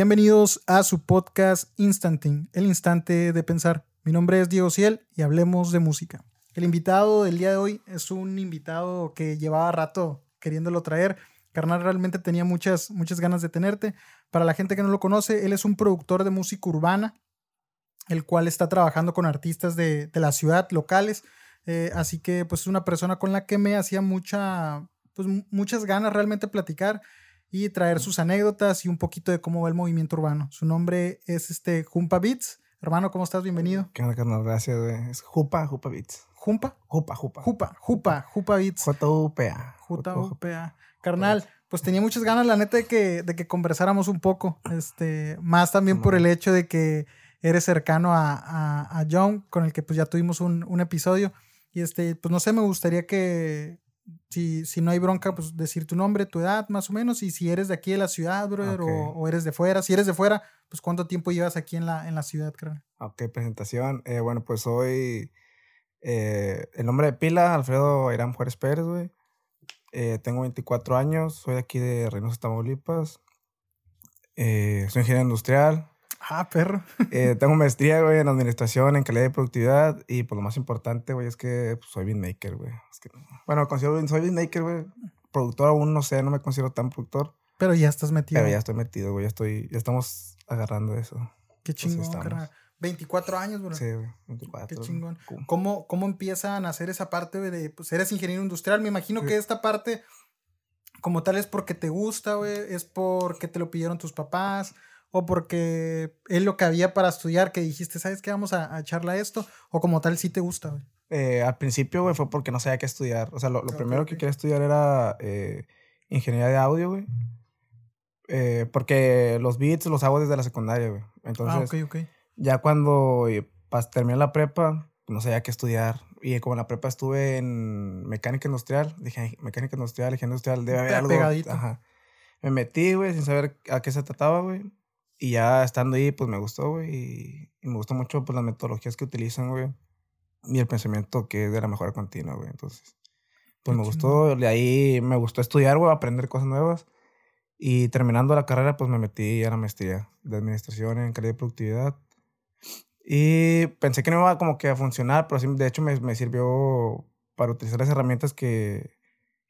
Bienvenidos a su podcast Instanting, el instante de pensar. Mi nombre es Diego Ciel y hablemos de música. El invitado del día de hoy es un invitado que llevaba rato queriéndolo traer. Carnal realmente tenía muchas, muchas ganas de tenerte. Para la gente que no lo conoce, él es un productor de música urbana, el cual está trabajando con artistas de, la ciudad, locales. Eh, así que pues es una persona con la que me hacía mucha, pues, muchas ganas realmente platicar y traer sus anécdotas y un poquito de cómo va el movimiento urbano. Su nombre es este Jumpa Beats. Hermano, ¿cómo estás? Bienvenido. ¿Qué onda, carnal? Gracias, güey. Es Jupa, Jupa Beats. ¿Jumpa? Jupa, Jupa. Jupa, Jupa, Jupa Beats. J-U-P-A. J-U-P-A. Carnal, pues tenía muchas ganas, la neta, de que, de que conversáramos un poco. Este, más también por el hecho de que eres cercano a, a, a John, con el que pues ya tuvimos un, un episodio. Y este, pues no sé, me gustaría que, si, si no hay bronca, pues decir tu nombre, tu edad más o menos, y si eres de aquí de la ciudad, brother, o, eres de fuera. Si eres de fuera, pues cuánto tiempo llevas aquí en la, en la ciudad, creo. Ok, presentación. Eh, bueno, pues soy eh, el nombre de pila, Alfredo Irán Juárez Pérez, güey. Eh, tengo 24 años, soy aquí de Reynosa, Tamaulipas. soy ingeniero industrial, Ah, perro. Eh, tengo maestría, güey, en administración, en calidad y productividad. Y pues lo más importante, güey, es que pues, soy beatmaker, güey. bueno, considero, soy beatmaker, güey. Productor aún no sé, no me considero tan productor. Pero ya estás metido. Pero ya estoy metido, güey. Ya estoy, ya estamos agarrando eso. Qué chingón, 24 años, güey. Sí, güey, 24. Qué chingón. ¿Cómo, ¿Cómo empiezan a hacer esa parte, güey, de, pues eres ingeniero industrial? Me imagino que esta parte, como tal, es porque te gusta, güey, es porque te lo pidieron tus papás, o porque es lo que había para estudiar que dijiste, ¿sabes qué? Vamos a, a echarle a esto, o como tal sí te gusta, güey. Eh, al principio, güey, fue porque no sabía qué estudiar. O sea, lo, primero que quería estudiar era eh, ingeniería de audio, güey. Eh, porque los beats los hago desde la secundaria, güey. Entonces, ah, ok, ok. ya cuando terminé la prepa, no sabía qué estudiar. Y como en la prepa estuve en mecánica industrial, dije, mecánica industrial, ingeniería industrial, debe haber algo. Pegadito. Ajá. Me metí, güey, sin saber a qué se trataba, güey. Y ya estando ahí, pues me gustó, güey. Y, me gustó mucho pues, las metodologías que utilizan, güey. Y el pensamiento que es de la mejora continua, güey. Entonces, pues me gustó. De ahí me gustó estudiar, güey, aprender cosas nuevas. Y terminando la carrera, pues me metí a la maestría de administración en calidad y productividad. Y pensé que no iba como que a funcionar, pero sí, de hecho me, me sirvió para utilizar las herramientas que,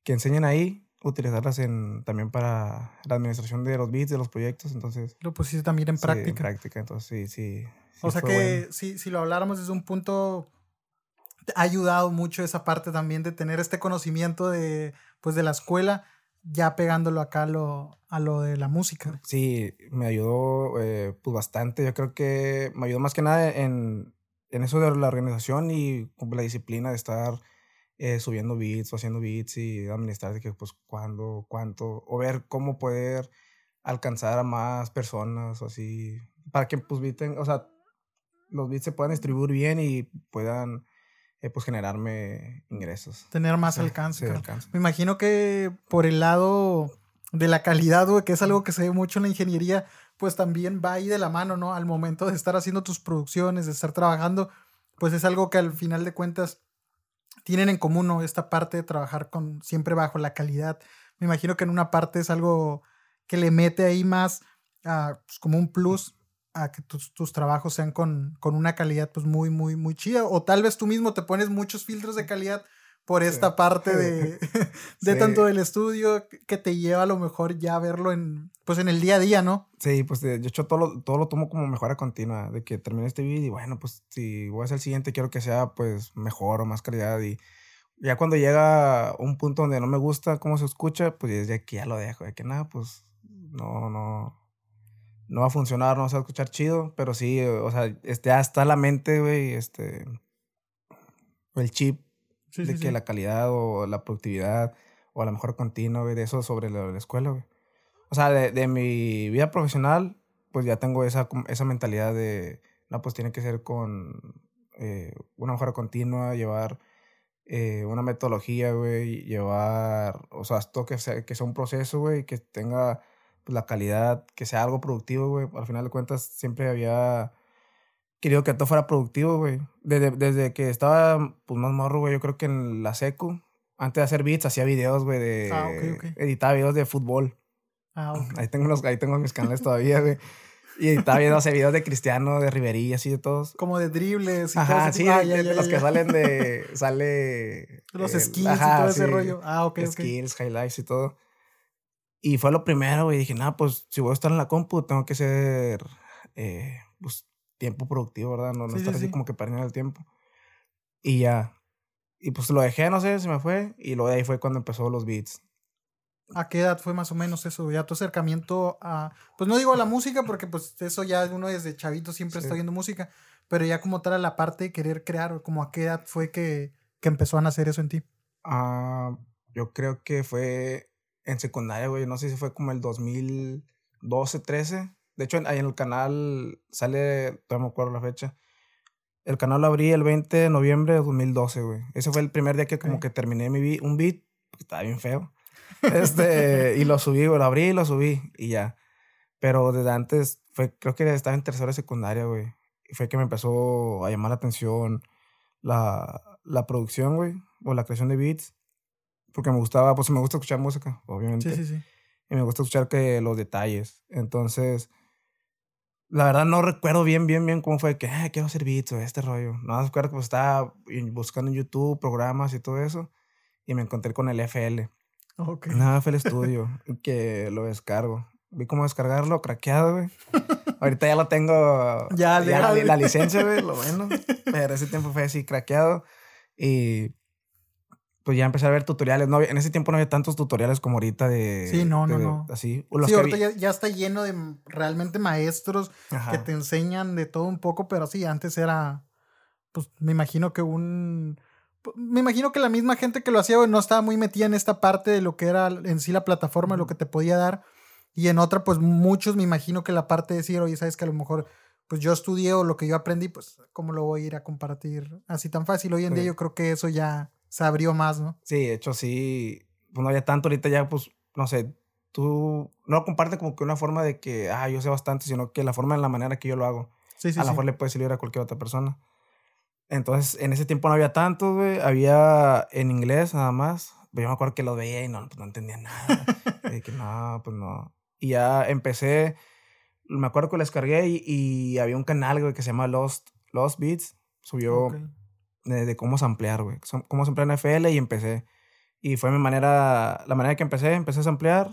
que enseñan ahí utilizarlas en, también para la administración de los bits, de los proyectos, entonces... Lo pusiste también en práctica. en práctica, entonces sí, sí. o sea que si, si lo habláramos desde un punto, ha ayudado mucho esa parte también de tener este conocimiento de, pues, de la escuela, ya pegándolo acá a lo, a lo de la música. Sí, me ayudó eh, pues bastante, yo creo que me ayudó más que nada en, en eso de la organización y la disciplina de estar eh, subiendo beats o haciendo beats y administrar de que pues cuándo, cuánto, o ver cómo poder alcanzar a más personas o así, para que pues beaten, o sea, los beats se puedan distribuir bien y puedan eh, pues generarme ingresos. Tener más alcance. Me imagino que por el lado de la calidad, güey, que es algo que se ve mucho en la ingeniería, pues también va ahí de la mano, ¿no? Al momento de estar haciendo tus producciones, de estar trabajando, pues es algo que al final de cuentas tienen en común esta parte de trabajar con siempre bajo la calidad. Me imagino que en una parte es algo que le mete ahí más pues, como un plus a que tus, tus trabajos sean con, con, una calidad pues muy, muy, muy chida. O tal vez tú mismo te pones muchos filtros de calidad por esta parte de, de tanto del estudio que te lleva a lo mejor ya a verlo en, pues en el día a día, ¿no? Sí, pues de hecho todo lo, todo lo tomo como mejora continua, de que termine este video y bueno, pues si voy a hacer el siguiente quiero que sea pues mejor o más calidad y ya cuando llega un punto donde no me gusta cómo se escucha, pues desde aquí ya lo dejo, de que nada, pues no, no, no va a funcionar, no va a escuchar chido, pero sí, o sea, este, ya está la mente, güey, este, el chip de que la calidad o la productividad o a lo mejor continua, güey, de eso sobre la, la escuela, güey. O sea, de, de, mi vida profesional, pues ya tengo esa, esa mentalidad de, no, pues tiene que ser con eh, una mejora continua, llevar eh, una metodología, güey, llevar, o sea, esto que sea, que sea un proceso, güey, que tenga pues, la calidad, que sea algo productivo, güey. Al final de cuentas, siempre había querido que todo fuera productivo, güey. Desde, desde que estaba, pues, más morro, güey, yo creo que en la secu, antes de hacer beats, hacía videos, güey, de... Ah, ok, ok. Editaba videos de fútbol. Ah, ok. Ahí tengo, unos, ahí tengo mis canales todavía, güey. Y estaba viendo hace videos de Cristiano, de Riverí, así de todos. Como de dribles y todo Ajá, ese sí, Ah, de, ya, ya, los que salen de. Sale. Los el- skills y todo ese sí, rollo. Ah, ok. Skills, highlights y todo. Y fue lo primero, güey. Dije, nada, pues si voy a estar en la compu, tengo que ser. eh, pues tiempo productivo, ¿verdad? No, no Sí, sí, estar así sí. como que perdiendo el tiempo. Y ya. Y pues lo dejé, no sé, se me fue. Y luego de ahí fue cuando empezó los beats. ¿A qué edad fue más o menos eso? Ya tu acercamiento a. Pues no digo a la música, porque pues eso ya uno desde chavito siempre Sí. está viendo música. Pero ya como tal a la parte de querer crear, como a qué edad fue que, que empezó a nacer eso en ti. Ah, yo creo que fue en secundaria, güey. No sé si fue como el 2012, 13. De hecho, ahí en el canal sale, todavía me acuerdo la fecha. El canal lo abrí el 20 de noviembre de 2012, güey. Ese fue el primer día que como Ok. que terminé mi beat, un beat, que estaba bien feo. Este, y lo subí, güey, lo abrí y lo subí y ya. Pero desde antes, fue, creo que estaba en tercera secundaria, güey. Y fue que me empezó a llamar la atención la, la producción, güey, o la creación de beats. Porque me gustaba, pues me gusta escuchar música, obviamente. Sí, sí, sí. Y me gusta escuchar que los detalles. Entonces, la verdad no recuerdo bien, bien, bien cómo fue que, ah, quiero hacer beats o este rollo. No me acuerdo que pues, estaba buscando en YouTube programas y todo eso. Y me encontré con el FL. Ok. No, FL Studio, que lo descargo. Vi cómo descargarlo, craqueado, güey. Ahorita ya lo tengo. Ya, la, legal. la licencia, güey, lo bueno. Pero ese tiempo fue así, craqueado. Y pues ya empecé a ver tutoriales. No, en ese tiempo no había tantos tutoriales como ahorita de. Sí, no, no, de- no. Así. Los Sí, ahorita vi- ya, ya está lleno de realmente maestros Ajá. que te enseñan de todo un poco, pero sí, antes era, pues me imagino que un... pu- Me imagino que la misma gente que lo hacía, no estaba muy metida en esta parte de lo que era en sí la plataforma, lo que te podía dar. Y en otra, pues muchos me imagino que la parte de decir, oye, sabes que a lo mejor, pues yo estudié o lo que yo aprendí, pues, ¿cómo lo voy a ir a compartir así tan fácil? Hoy en día Sí. yo creo que eso ya se abrió más, ¿no? Sí, de hecho, sí. Pues no había tanto. Ahorita ya, pues, no sé. Tú no lo compartes como que una forma de que, ah, yo sé bastante, sino que la forma en la manera que yo lo hago. Sí, sí, a lo sí. mejor le puede servir a cualquier otra persona. Entonces, en ese tiempo no había tanto, güey. Había en inglés nada más. Yo me acuerdo que lo veía y no, pues no entendía nada. y que no, pues no. Y ya empecé. Me acuerdo que lo descargué y, y había un canal, güey, que se llama Lost, Lost Beats. Subió Ok. De, de cómo samplear, güey. Cómo samplear en FL y empecé. Y fue mi manera, la manera que empecé. Empecé a samplear.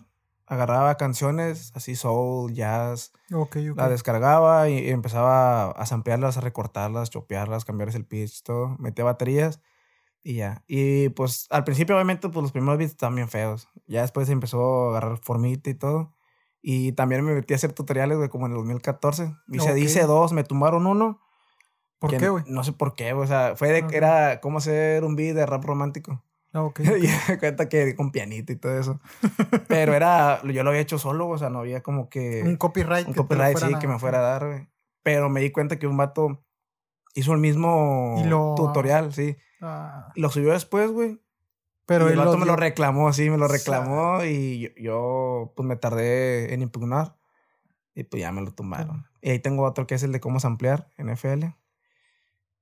Agarraba canciones así, soul, jazz. Ok, ok. La descargaba y empezaba a samplearlas, a recortarlas, chopearlas, cambiarles el pitch, todo. Metía baterías y ya. Y pues al principio, obviamente, pues los primeros beats estaban bien feos. Ya después empezó a agarrar formita y todo. Y también me metí a hacer tutoriales, güey, como en el 2014. Hice, Ok. hice dos, me tumbaron uno. ¿Por qué, güey? No sé por qué. O sea, fue de Ok. que era cómo hacer un beat de rap romántico. Ah, ok. y me cuenta que con pianito y todo eso. Pero era, yo lo había hecho solo, o sea, no había como que un copyright. un que copyright, sí, a- que me fuera a dar, güey. Pero me di cuenta que un vato hizo el mismo lo- tutorial, sí. Ah, lo subió después, güey. pero y el vato lo me lo reclamó, sí, me lo reclamó. Y yo, yo, pues, me tardé en impugnar. Y pues ya me lo tumbaron. Y ahí tengo otro que es el de cómo samplear en FL.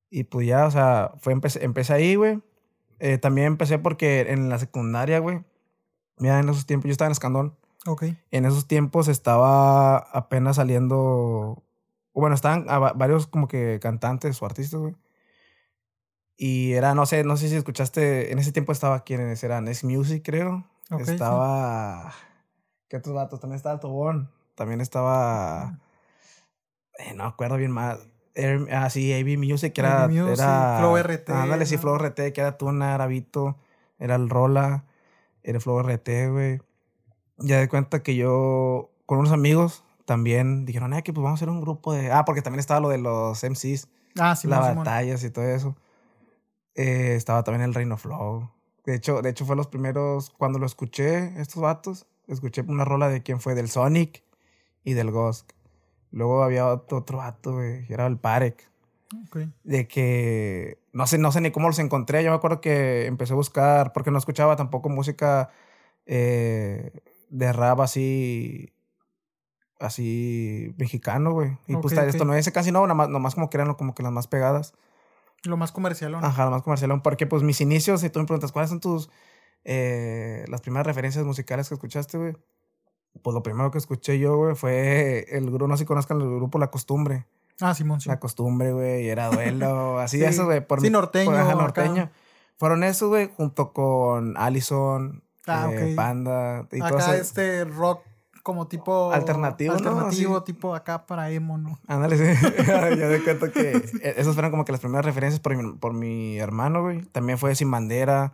Y pues ya, o sea, fue, empecé, empecé ahí, güey. Eh, también empecé porque en la secundaria, güey. Mira, en esos tiempos, yo estaba en Escandón. Ok. En esos tiempos estaba apenas saliendo. Bueno, estaban a varios como que cantantes o artistas, güey. Y era, no sé, no sé si escuchaste. En ese tiempo estaba quienes eran Next Music, creo. Ok, sí. estaba. ¿Qué otros datos? También estaba Tobón. También estaba. eh, no acuerdo bien más. Ah, sí, AB Music, que era. AB Music, era Flow RT, Ándale, sí, ¿no? Flow RT, que era Tuna, era Vito, era el Rola, era Flow RT, güey. Ya de cuenta que yo, con unos amigos, también dijeron, ah, que pues vamos a hacer un grupo de. Ah, porque también estaba lo de los MCs, Ah, sí, las batallas y todo eso. Eh, estaba también el Reino Flow. De hecho, de hecho, fue los primeros. Cuando lo escuché, estos vatos, escuché una rola de quién fue, del Sonic y del Ghost. Luego había otro, vato, güey, que era el Parek. Ok. De que no sé, no sé ni cómo los encontré. Yo me acuerdo que empecé a buscar, porque no escuchaba tampoco música eh, de rap así, así mexicano, güey. Y pues Ok, ok. esto no es casi no, nomás, nomás como que eran como que las más pegadas. Lo más comercial. ¿no? Ajá, las más comercialón. Porque pues mis inicios, si tú me preguntas, ¿cuáles son tus, eh, las primeras referencias musicales que escuchaste, güey? Pues lo primero que escuché yo, güey, fue el grupo, no sé si conozcan el grupo La Costumbre. Ah, Simón, sí. La Costumbre, güey, y era duelo, así Sí. eso, güey. Por Sí, norteño, por- acá. norteño. Fueron esos, güey, junto con Allison, Ah, eh. Panda. Y todo Acá ese- este rock como tipo... Alternativo. Alternativo, tipo acá para emo, ¿no? Ándale, sí. Yo de cuenta que e- esos fueron como que las primeras referencias por mi, por mi hermano, güey. También fue Sin Bandera.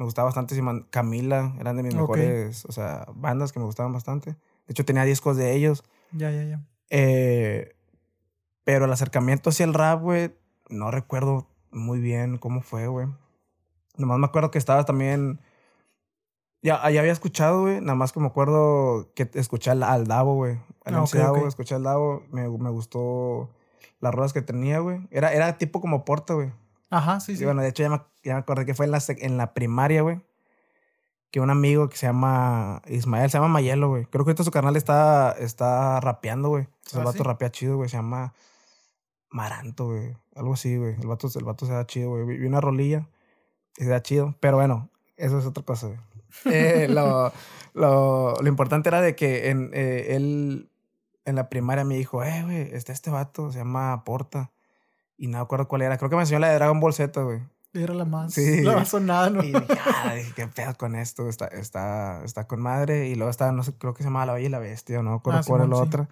Me gustaba bastante Sin Man- Camila. Eran de mis mejores, o sea, bandas que me gustaban bastante. De hecho, tenía discos de ellos. Ya, ya, ya. Eh, pero el acercamiento hacia el rap, güey, no recuerdo muy bien cómo fue, güey. Nomás me acuerdo que estaba también... Ya, ya había escuchado, güey. Nada más que me acuerdo que escuché al, al Davo, güey. Al Ah, Davo, escuché al Davo. Me, me gustó las rolas que tenía, güey. Era, era tipo como Porta, güey. Ajá, sí, Y sí. bueno, de hecho ya me, ya me acordé que fue en la, en la primaria, güey. Que un amigo que se llama Ismael, se llama Mayelo, güey. Creo que ahorita su canal está, está rapeando, güey. Entonces el ¿Ah, vato sí? rapea chido, güey. Se llama Maranto, güey. Algo así, güey. El vato, el vato se da chido, güey. Vi vi una rolilla y se da chido. Pero bueno, eso es otra cosa, güey. Eh, lo, lo, lo importante era de que en, eh, él en la primaria me dijo, eh, güey, está este vato, se llama Porta. Y no me acuerdo cuál era. Creo que me enseñó la de Dragon Ball Z, güey. Era la más... Sí. La más sonada, ¿no? Y dije, ah, dije, qué pedo con esto, está, está, está con madre. Y luego estaba, no sé, creo que se llamaba La Bella y la Bestia, no acuerdo Ah, cuál era la sí. otra.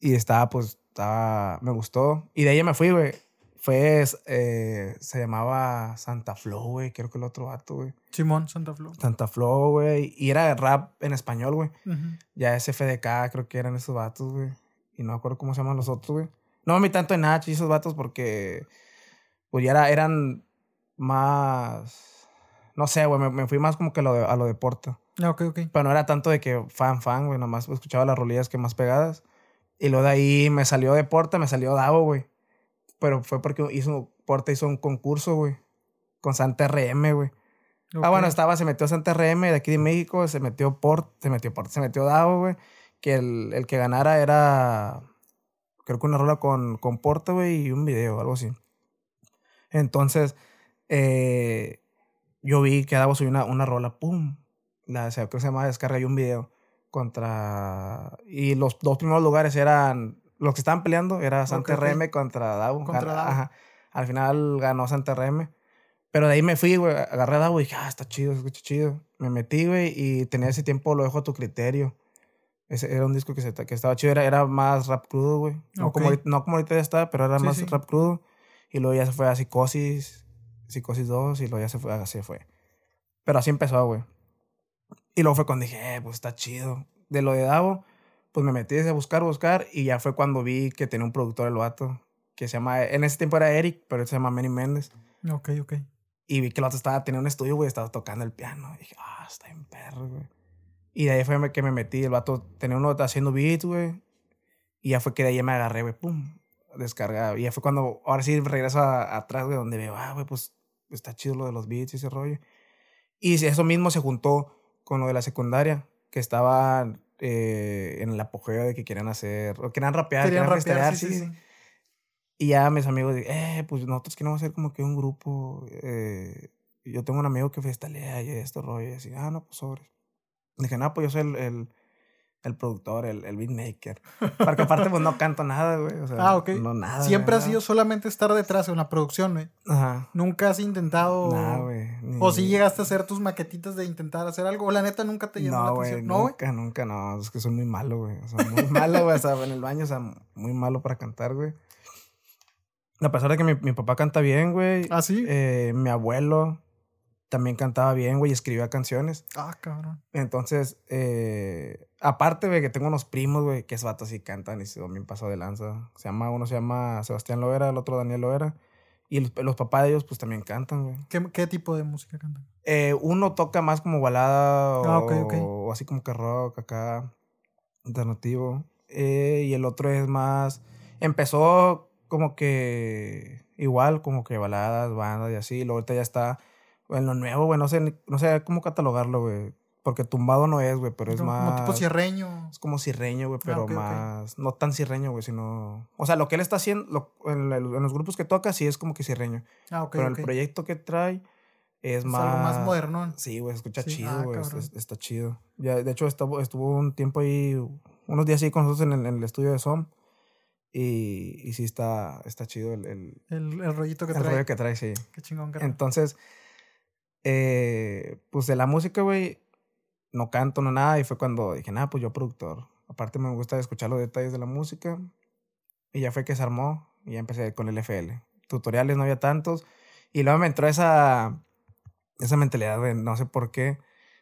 Y estaba, pues, estaba, me gustó. Y de ahí me fui, güey. Fue, eh, se llamaba Santa Flow, güey, creo que el otro vato, güey. Simón, Santa Flo. Santa Flow, güey. Y era rap en español, güey. Ujú. Ya SFDK, creo que eran esos vatos, güey. Y no me acuerdo cómo se llaman los otros, güey. No me metí tanto en H y esos vatos porque, pues ya era, eran más, no sé, güey, me, me fui más como que a lo de, a lo de Porta. Ah, ok, ok. Pero no era tanto de que fan, fan, güey, nada más escuchaba las rolillas que más pegadas. Y luego de ahí me salió de Porta, me salió Davo, güey. Pero fue porque hizo, Porta hizo un concurso, güey, con Santa RM, güey. Ah, Ok. bueno, estaba, se metió Santa RM de aquí de México, se metió Port, se metió Port, se metió Davo, güey. Que el, el que ganara era, creo que una rola con, con Porta, güey, y un video, algo así. Entonces, eh, yo vi que Davo subió una, una rola, pum. La, creo que se llama Descarga y un video contra... Y los dos primeros lugares eran... Los que estaban peleando era Santa Ok, ok. RM contra Davo. Contra Gan- Davo. Ajá. Al final ganó Santa RM. Pero de ahí me fui, güey. Agarré a Davo y dije, ah, está chido, escucha chido. Me metí, güey, y tenía ese tiempo, lo dejo a tu criterio. Ese era un disco que, se, que estaba chido, era, era más rap crudo, güey. No, Ok. como, ahorita- no como ahorita ya está, pero era Sí, más sí. rap crudo. Y luego ya se fue a Psicosis, Psicosis 2, y luego ya se fue, así fue. Pero así empezó, güey. Y luego fue cuando dije, eh, pues está chido. De lo de Davo, pues me metí a buscar, buscar, y ya fue cuando vi que tenía un productor el vato, que se llama, en ese tiempo era Eric, pero él se llama Manny Méndez. Ok, ok. Y vi que el otro estaba, tenía un estudio, güey, estaba tocando el piano. Y dije, ah, está en perro, güey. Y de ahí fue que me metí. El vato tenía uno haciendo beats, güey. Y ya fue que de ahí me agarré, güey, pum, descargado. Y ya fue cuando, ahora sí regreso a- atrás, güey, donde veo, ah, güey, pues está chido lo de los beats y ese rollo. Y eso mismo se juntó con lo de la secundaria, que estaban eh, en el apogeo de que querían hacer, o querían rapear, Querían querían, rapear, sí, sí, sí, y ya mis amigos, eh, pues nosotros queremos hacer como que un grupo. Eh, yo tengo un amigo que festalea y esto, rollo. Y así, ah, no, pues sobre. Dije, no, pues yo soy el, el, el productor, el, el beatmaker. Porque aparte, pues no canto nada, güey. O sea, Ah, ok. No, nada. Siempre ha sido solamente estar detrás en la producción, güey. Ajá. Nunca has intentado. Nada, güey. ni- O si llegaste a hacer tus maquetitas de intentar hacer algo. O la neta nunca te llamó No, la güey, atención. No, güey. nunca, nunca, no. Es que soy muy malo, güey. O sea, muy malo, güey. O sea, en el baño, o sea, muy malo para cantar, güey. A pesar de que mi, mi papá canta bien, güey. ¿Ah, sí? eh, mi abuelo también cantaba bien, güey, y escribía canciones. Ah, cabrón. Entonces, eh, aparte, güey, que tengo unos primos, güey, que es vatos y cantan y se también pasó de lanza. Se llama, uno se llama Sebastián Loera, el otro Daniel Loera. Y los, los papás de ellos, pues también cantan, güey. ¿Qué, qué tipo de música cantan? Eh, uno toca más como balada o, Ah, o así como que rock acá, alternativo. Eh, y el otro es más. Empezó como que igual, como que baladas, bandas y así. Y luego ahorita ya está en lo nuevo, güey. No sé, no sé cómo catalogarlo, güey. Porque tumbado no es, güey, pero es como, más. como tipo cierreño. Es como cirreño, güey, pero ok, ok. más. No tan cirreño, güey, sino. O sea, lo que él está haciendo, lo- en, el- en los grupos que toca, sí es como que cirreño. Ah, ok, pero el proyecto que trae es, más... algo más moderno. Sí, güey, escucha Sí, chido, ah, güey. es- está chido. Ya, de hecho, estuvo, estuvo un tiempo ahí, unos días ahí con nosotros en el, en el estudio de SOM. Y, y sí está, está chido el, el, El, el rollito que el trae. rollo que trae, sí. Qué chingón, carnal. Entonces, eh, pues de la música, güey, no canto, no nada. Y fue cuando dije, nada, pues yo productor. Aparte me gusta escuchar los detalles de la música. Y ya fue que se armó y ya empecé con el FL. Tutoriales no había tantos. Y luego me entró esa, esa mentalidad, güey, no sé por qué,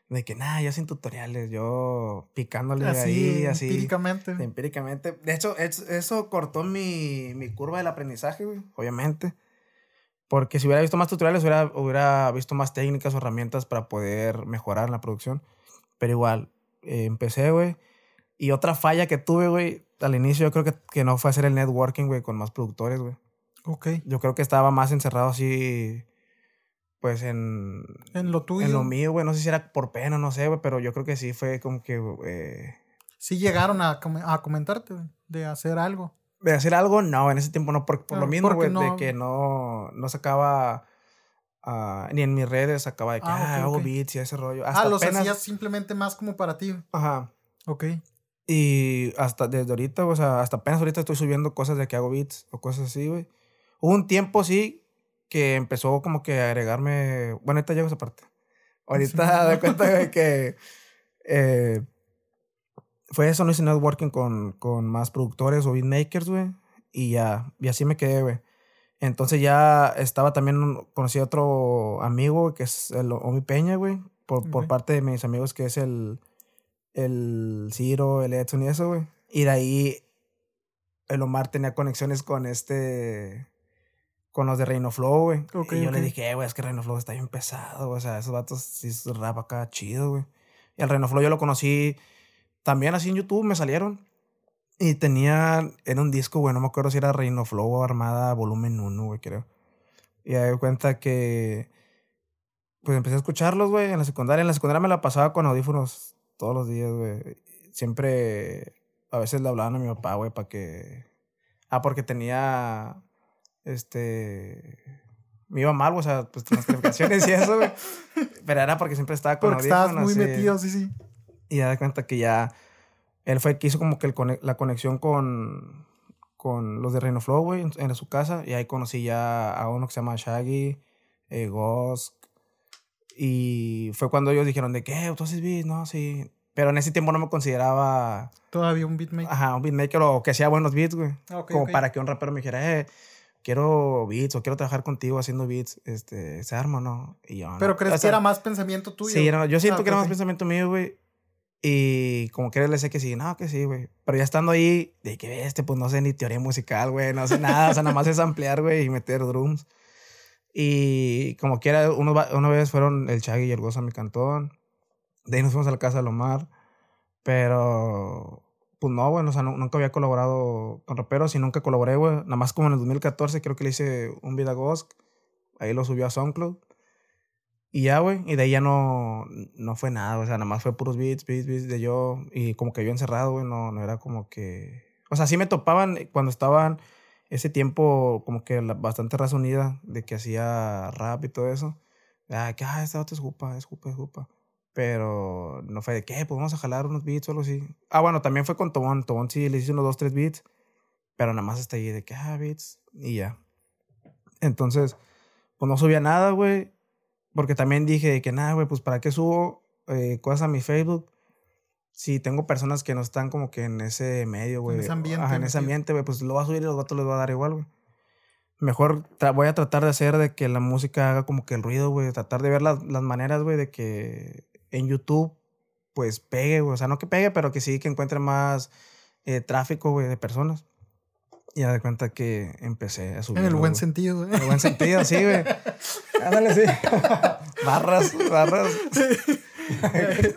de que nada, yo sin tutoriales, yo picándole así, ahí, así. empíricamente. Empíricamente. De hecho, es- eso cortó mi, mi curva del aprendizaje, güey, obviamente. Porque si hubiera visto más tutoriales, hubiera, hubiera visto más técnicas o herramientas para poder mejorar la producción. Pero igual, eh, empecé, güey. Y otra falla que tuve, güey, al inicio yo creo que, que no fue hacer el networking, güey, con más productores, güey. Ok. Yo creo que estaba más encerrado así, pues en, En lo tuyo. en lo mío, güey. No sé si era por pena, no sé, güey, pero yo creo que sí fue como que... eh, Sí llegaron a, com- a comentarte, güey, de hacer algo. De hacer algo, no, en ese tiempo no, por, por Ah, lo mismo, güey, de no- que no, no sacaba, ah, ni en mis redes sacaba de que, Ah, ah, ok, hago beats y ese rollo. ah, Hasta los apenas, hacías simplemente más como para ti. Ajá. Ok. Y hasta desde ahorita, o sea, hasta apenas ahorita estoy subiendo cosas de que hago beats o cosas así, güey. Hubo un tiempo, sí, que empezó como que a agregarme, bueno, ahorita llego a esa parte. Ahorita Sí. de cuenta de que eh, fue eso, no hice networking con, con más productores o beatmakers, güey. Y ya, y así me quedé, güey. Entonces ya estaba también, conocí a otro amigo, que es el Omi Peña, güey. Por, por Ok. parte de mis amigos, que es el, el Ciro, el Edson y eso, güey. Y de ahí el Omar tenía conexiones con este... Con los de Reino Flow, güey. Ok, y yo le ok. dije, "Eh, güey, es que Reino Flow está bien pesado, güey. O sea, esos vatos sí es rap acá chido, güey. Y al Reino Flow yo lo conocí también así en YouTube, me salieron. Y tenía, era un disco, güey, no me acuerdo si era Reino Flow o Armada Volumen 1, güey, creo. Y me di cuenta que, pues empecé a escucharlos, güey, en la secundaria. En la secundaria me la pasaba con audífonos todos los días, güey. Siempre, a veces le hablaban a mi papá, güey, para que... Ah, porque tenía, este... Me iba mal, güey, o sea, pues las calificaciones y eso, güey. Pero era porque siempre estaba con Porque estabas muy audífonos, sí. metido, sí, sí. Y ya de cuenta que ya él fue el que hizo como que el la conexión con, con los de Reino Flow, güey, en, en su casa. Y ahí conocí ya a uno que se llama Shaggy, eh, Ghost. Y fue cuando ellos dijeron de que, tú haces beats, no, sí. Pero en ese tiempo no me consideraba, Todavía un beatmaker. ajá, un beatmaker o que hacía buenos beats, güey. Ah, ok, como para que un rapero me dijera, eh, quiero beats o quiero trabajar contigo haciendo beats, este, ¿se arma no? Y yo, no. Pero crees O que era más pensamiento tuyo. Sí, era- yo siento Ah, que era más pensamiento mío, güey. Y como que le decía que sí, no, que sí, güey. Pero ya estando ahí, de que este, pues no sé ni teoría musical, güey, no sé nada. o sea, nada más es ampliar, güey, y meter drums. Y como quiera, una vez fueron el Chagui y el Gozo a mi cantón. De ahí nos fuimos a la casa de Lomar. Pero, pues no, güey, o sea, nu- nunca había colaborado con raperos y nunca colaboré, güey. Nada más como en el 2014 creo que le hice un video a Ghost. Ahí lo subió a SoundCloud. Y ya, güey, y de ahí ya no, no fue nada, o sea, nada más fue puros beats, beats, beats de yo, y como que yo encerrado, güey, no, no era como que... O sea, sí me topaban cuando estaban ese tiempo como que la- bastante raza de que hacía rap y todo eso. Ah, que, ah, esta otra es jupa, es jupa, es jupa. Pero no fue de que, pues vamos a jalar unos beats o algo así. Ah, bueno, también fue con Tobón, Tobón sí le hice unos dos, tres beats, pero nada más hasta ahí de que, ah, beats, y ya. Entonces, pues no subía nada, güey. Porque también dije que nada, güey, pues para qué subo eh, cosas a mi Facebook si tengo personas que no están como que en ese medio, güey. ese ambiente Ajá, en ese ambiente, güey, pues lo va a subir y los vatos les va a dar igual, güey. Mejor voy a tratar de hacer de que la música haga como que el ruido, güey. Tratar de ver las, las maneras, güey, de que en YouTube, pues pegue, güey. O sea, no que pegue, pero que sí que encuentre más eh, tráfico, güey, de personas. Y ya de cuenta que empecé a subir. En el buen sentido, güey. En el buen sentido, sí, güey. Ándale, sí. barras, barras.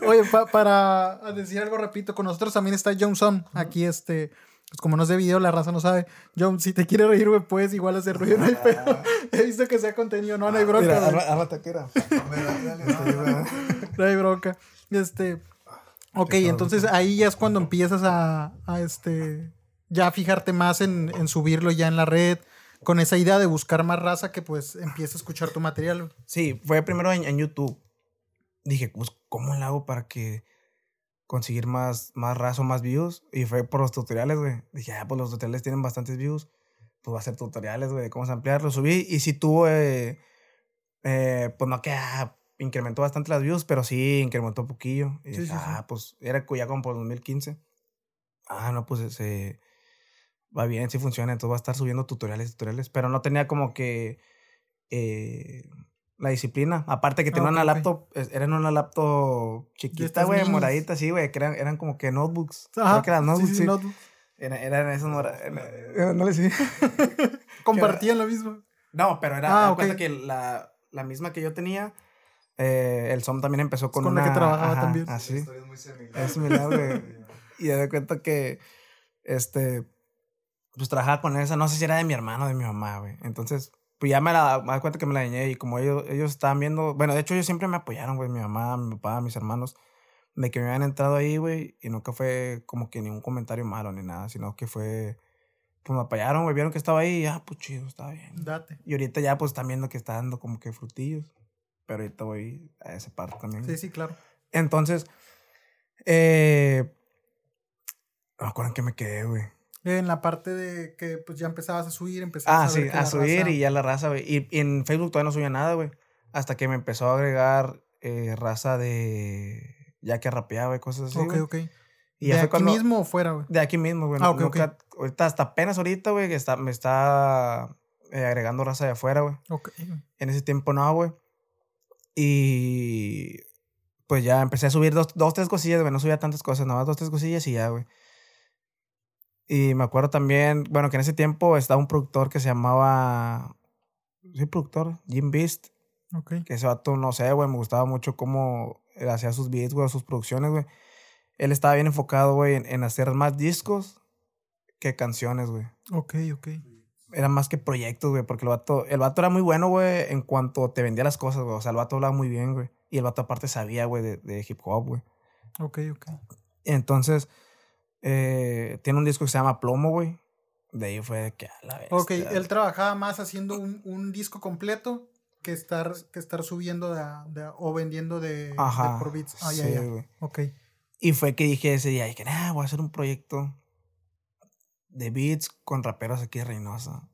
Oye, pa- para decir algo, repito, con nosotros también está John Som. Aquí, este, pues como no es de video, la raza no sabe. John, si te quiere reír, güey, puedes igual hacer ruido, no hay pedo. He visto que sea contenido, no, no hay bronca. Mira, arma taquera. No hay bronca. Este. Ok, entonces ahí ya es cuando empiezas a, a, este. Ya fijarte más en, en subirlo ya en la red. Con esa idea de buscar más raza que pues empiece a escuchar tu material. Sí, fue primero en, en YouTube. Dije, pues, ¿cómo le hago para que conseguir más, más raza o más views? Y fue por los tutoriales, güey. Dije, ah, pues los tutoriales tienen bastantes views. Pues va a hacer tutoriales, güey, de cómo ampliar. Lo subí y sí tuvo, eh, eh, pues no que ah, incrementó bastante las views, pero sí incrementó un poquillo. Y Sí, dije, sí, sí. ah, pues era ya como por 2015. Ah, no, pues se va bien, sí funciona. Entonces va a estar subiendo tutoriales, tutoriales. Pero no tenía como que eh, la disciplina. Aparte que Ah, tenía una laptop, es- era una laptop chiquita, güey, moradita, sí, güey, que eran, eran como que notebooks. Ajá, que eran notebooks, sí. Era- eran esos morados. No le sí. Compartían lo mismo. No, pero era, Ah, haz ok. cuenta que la, la misma que yo tenía, eh, el SOM también empezó con, Con la que trabajaba ajá, también. Así. historia es muy similar. Es similar, güey. y ya de cuenta que, este, pues trabajaba con esa, no sé si era de mi hermano o de mi mamá, güey. Entonces, pues ya me la, me da cuenta que me la dañé y como ellos, ellos estaban viendo, bueno, de hecho ellos siempre me apoyaron, güey, mi mamá, mi papá, mis hermanos, de que me habían entrado ahí, güey, y nunca fue como que ningún comentario malo ni nada, sino que fue, pues me apoyaron, güey, vieron que estaba ahí y ya, pues chido, estaba bien. Date. Y ahorita ya pues están viendo que está dando como que frutillos. Pero ahorita voy a esa parte también. Sí, sí, claro. Entonces, eh, no me acuerdo en qué me quedé, güey. En la parte de que pues ya empezabas a subir, empezabas Ah, a sí, a subir raza- y ya la raza, güey. Y, y en Facebook todavía no subía nada, güey. Hasta que me empezó a agregar eh, raza de. Ya que rapeaba y cosas así. Ok, güey. ok. Y ¿De ya aquí cuando- mismo o fuera, güey? De aquí mismo, güey. Ah, ok, Nunca- Ahorita, hasta apenas ahorita, güey, que está, me está eh, agregando raza de afuera, güey. Ok. En ese tiempo no, güey. Y pues ya empecé a subir dos, dos tres cosillas, güey. No subía tantas cosas, nada más dos, tres cosillas y ya, güey. Y me acuerdo también, bueno, que en ese tiempo estaba un productor que se llamaba. Sí, productor, Jim Beast. Ok. Que ese vato, no sé, güey, me gustaba mucho cómo él hacía sus beats, güey, sus producciones, güey. Él estaba bien enfocado, güey, en, en hacer más discos que canciones, güey Ok, ok. era más que proyectos, güey, porque el vato, el vato era muy bueno, güey, en cuanto te vendía las cosas, güey. O sea, el vato hablaba muy bien, güey. Y el vato aparte sabía, güey, de, de hip hop, güey. Ok, ok. Entonces, eh, tiene un disco que se llama Plomo, güey. De ahí fue de que a la vez. Ok, él trabajaba más haciendo un, un disco completo que estar, que estar subiendo de, de o vendiendo de, por bits. Ah, sí, ya. Ok. Y fue que dije ese día, dije, nah, voy a hacer un proyecto de beats con raperos aquí de Reynosa.